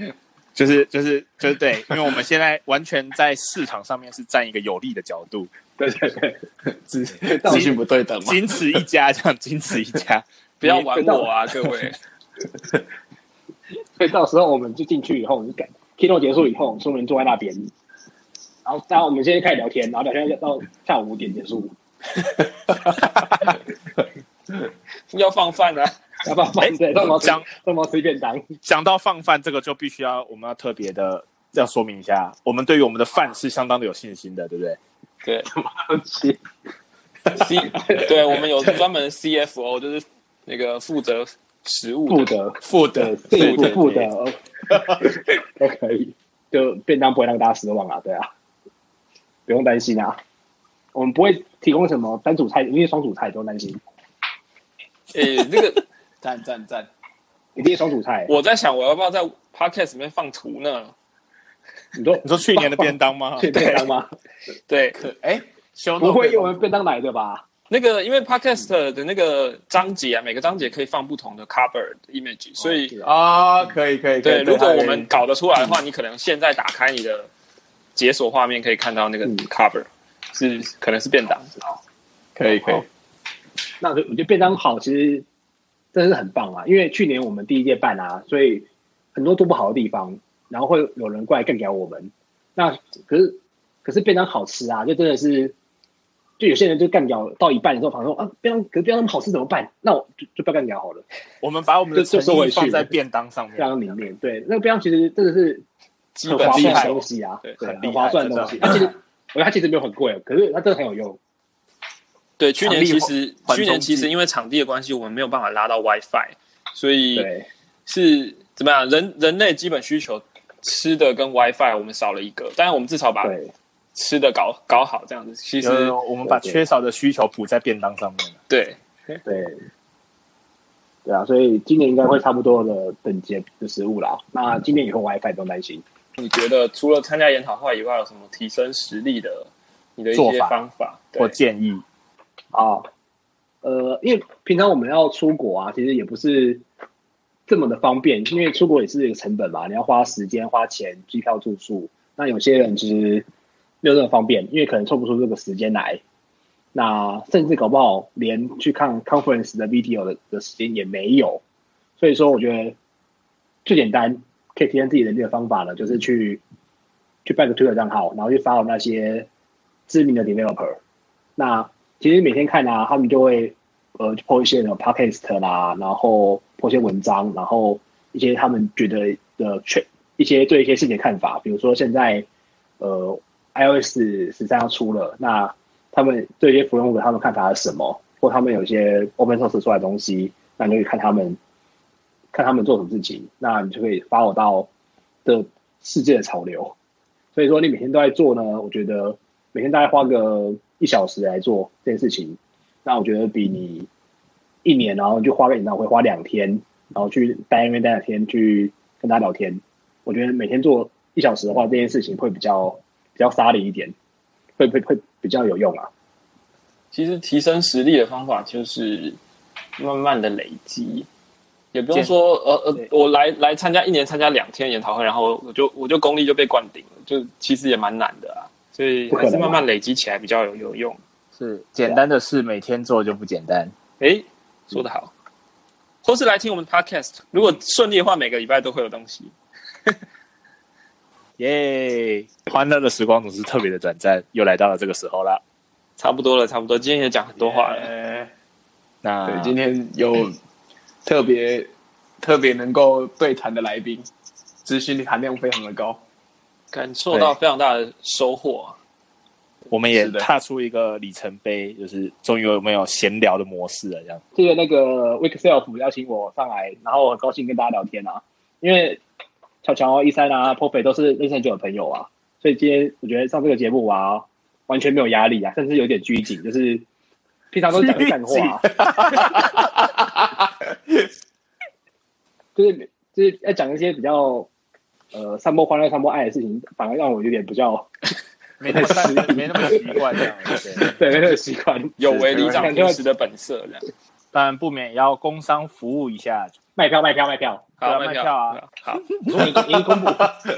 (laughs) 就是就是就是对，因为我们现在完全在市场上面是站一个有利的角度，对对对，资资讯不对等嘛。仅此一家，这样仅此一家。不要玩我啊，各位！(laughs) (laughs) 所以到时候我们就进去以后，就赶 keynote 结束以后，所有人坐在那边，然后然后我们现在开始聊天，然后聊天到下午五点结束，(laughs) 要放饭啊！要放饭对，让我讲让我吃便当。讲到放饭，这个就必须要我们要特别的要说明一下，我们对于我们的饭是相当的有信心的，对不对？对东西，(laughs) C 对我们有专门的 CFO，就是那个负责食物的。负责负的对，这一步步的都可以，(laughs) 就便当不会让大家失望啊，对啊，不用担心啊，我们不会提供什么单主菜，因为双主菜不用担心，诶，那个 (laughs) 赞赞赞！一定是双主菜。我在想，我要不要在 podcast 里面放图呢？你说你说去年的便当吗？去便当吗？对，可哎，修不会有人便当来的吧？那个因为 podcast 的那个章节啊，每个章节可以放不同的 cover 的 image，所以是啊啊，可以可以可对，如果我还们搞得出来的话，你可能现在打开你的解锁画面，可以看到那个嗯 cover 是可能是便当。可以可以，那我觉得便当好，其实真的是很棒啊！因为去年我们第一届办啊，所以很多做不好的地方，然后会有人过来更改我们。那可是可是便当好吃啊，就真的是，就有些人就干掉到一半的时候，反正说啊，便当可是便当那么好吃怎么办？那我就就不要干掉好了，我们把我们的就就收诚意回去放在便当上面便面。当里面。对，那个便当其实真的是很划算的东西啊，对对，很划算的东西。它其实我觉得它其实没有很贵，可是它真的很有用。对，去年其实去年其实因为场地的关系，我们没有办法拉到 WiFi，所以，是怎么样？人人类基本需求吃的跟 WiFi 我们少了一个，但是我们至少把对，吃的搞搞好，这样子。其实我们把缺少的需求补在便当上面了。对，对，对啊，所以今年应该会差不多的等级的食物啦。那今年以后 WiFi 不用担心。你觉得除了参加研讨会以外，有什么提升实力的你的一些做法方法？或，建议，啊，呃，因为平常我们要出国啊，其实也不是这么的方便，因为出国也是一个成本嘛，你要花时间、花钱、机票、住宿。那有些人其实没有这么方便，因为可能抽不出这个时间来。那甚至搞不好连去看 conference 的 video 的的时间也没有。所以说，我觉得最简单可以提升自己能力的方法呢，就是去去办个 Twitter 账号，然后去 follow 那些知名的 developer。那其实每天看啊，他们就会呃 po 一些 podcast 啦，然后 po 一些文章，然后一些他们觉得的确一些对一些事情的看法，比如说现在呃 iOS 十三要出了，那他们对一些服务用户他们看法是什么，或他们有一些 open source 出来的东西，那你就可以看他们看他们做什么事情，那你就可以 follow 到的世界的潮流。所以说你每天都在做呢，我觉得每天大概花个一小时来做这件事情，那我觉得比你一年然后就花个演唱会花两天，然后去待那边待两天去跟他聊天，我觉得每天做一小时的话，这件事情会比较比较沙利一点，会会会比较有用啊。其实提升实力的方法就是慢慢的累积，也不用说呃呃，我来来参加一年参加两天研讨会，然后我就我就功力就被灌顶了，就其实也蛮难的啊，所以还是慢慢累积起来比较有有用。是简单的事，每天做就不简单。诶，说得好，或是来听我们的 podcast，如果顺利的话，每个礼拜都会有东西。耶！欢乐的时光总是特别的短暂，又来到了这个时候了。差不多了，差不多，今天也讲很多话了。呃那对，今天有特别特别能够对谈的来宾，资讯含量非常的高。感受到非常大的收获啊。我们也踏出一个里程碑，就是终于有没有闲聊的模式了，这样。谢谢那个 Week Self 邀请我上来，然后很高兴跟大家聊天啊。因为乔乔、一三啊、p o 都是认识很久的朋友啊，所以今天我觉得上这个节目啊，完全没有压力啊，甚至有点拘谨，就是平常都是讲干话、啊，(laughs) 就是就是要讲一些比较呃散播欢乐、散播爱的事情，反而让我有点比较 (laughs) 没那么习没那么习惯这样。(laughs) 对，对没那么习惯。有违里长平时的本色，这样。当然不免也要工商服务一下，卖票卖票卖票，好，卖票啊。好，我说已经公布，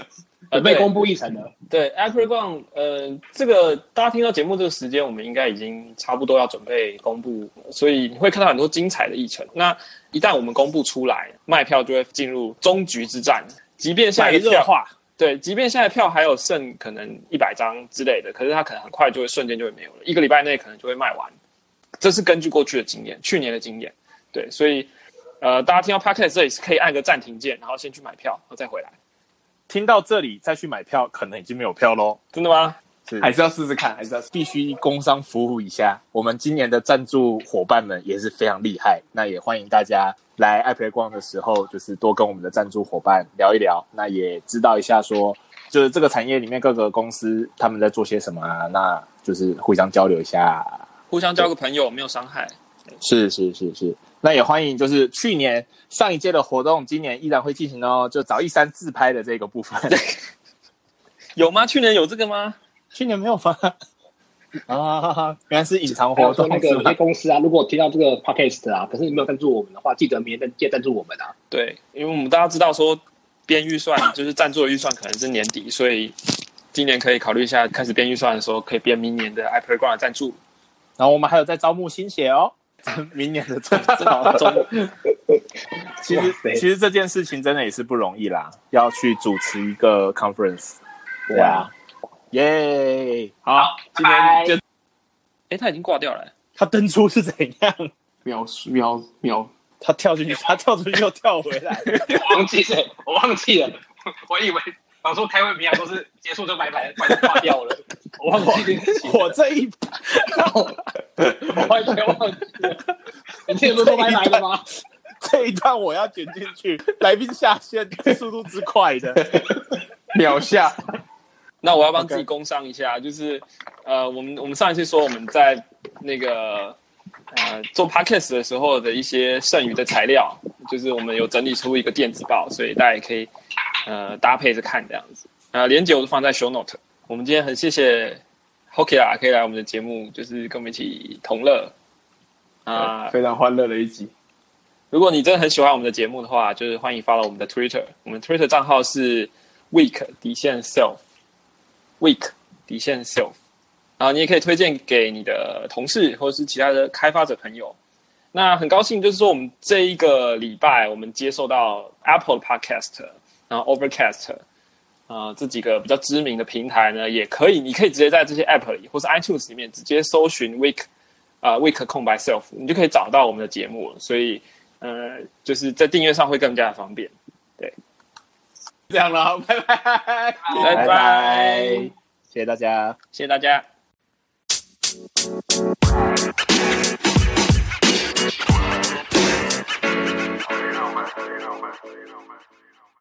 (laughs) 准备公布议程了。对 a p r i c o n 呃，这个大家听到节目这个时间，我们应该已经差不多要准备公布，所以你会看到很多精彩的议程。那一旦我们公布出来，卖票就会进入终局之战。即便现在热化，对，即便现在票还有剩可能一百张之类的，可是它可能很快就会瞬间就会没有了，一个礼拜内可能就会卖完。这是根据过去的经验，去年的经验，对，所以呃，大家听到 podcast 这里是可以按个暂停键，然后先去买票，然后再回来。听到这里再去买票，可能已经没有票喽。真的吗？是还是要试试看，还是要试必须工商服务一下。我们今年的赞助伙伴们也是非常厉害，那也欢迎大家来爱培逛的时候，就是多跟我们的赞助伙伴聊一聊，那也知道一下说，就是这个产业里面各个公司他们在做些什么啊，那就是互相交流一下。互相交个朋友，没有伤害。是是是是，那也欢迎就是去年上一届的活动，今年依然会进行哦，就找一三自拍的这个部分。(laughs) 有吗？去年有这个吗？去年没有吗？(laughs) 啊，原来是隐藏活动那个有些公司啊，如果听到这个 podcast 啊，可是你没有赞助我们的话，记得明年记得赞助我们啊。对，因为我们大家知道说编预算就是赞助的预算可能是年底，所以今年可以考虑一下，开始编预算的时候可以编明年的 i p r o g r a m 的赞助。然后我们还有在招募新血哦，(laughs) 明年的中招中。(laughs) 其实其实这件事情真的也是不容易啦，要去主持一个 conference，对啊，耶！好，今天就哎，他已经挂掉了。他登出是怎样？秒秒秒，他跳进去，他跳出去又跳回来。(laughs) 我忘记了，我忘记了，我以为想说开会平常都是结束就拜拜，挂掉了，我忘记这件事情，我这一我完全忘记了。你记得不是都拜拜了吗？这一段我要剪进去，来宾下线速度之快的。(laughs) 秒下，那我要帮自己工商一下就是呃，我们我们上一次说我们在那个呃做 podcast 的时候的一些剩余的材料，就是我们有整理出一个电子报，所以大家也可以呃搭配着看这样子。呃，连接我都放在 show note。我们今天很谢谢啦，可以来我们的节目，就是跟我们一起同乐啊。非常欢乐的一集。如果你真的很喜欢我们的节目的话，就是欢迎 follow 我们的 Twitter，我们 Twitter 账号是 week 底线 self，week 底线 self，然后你也可以推荐给你的同事或者是其他的开发者朋友。那很高兴，就是说我们这一个礼拜，我们接受到 Apple 的 Podcast，然后 Overcast，啊、这几个比较知名的平台呢，也可以，你可以直接在这些 App 里或是 iTunes 里面直接搜寻 Week，啊、Week 空白 Self，你就可以找到我们的节目了。所以，呃，就是在订阅上会更加的方便。对这样了，拜拜。拜拜，谢谢大家。谢谢大家。Thank you.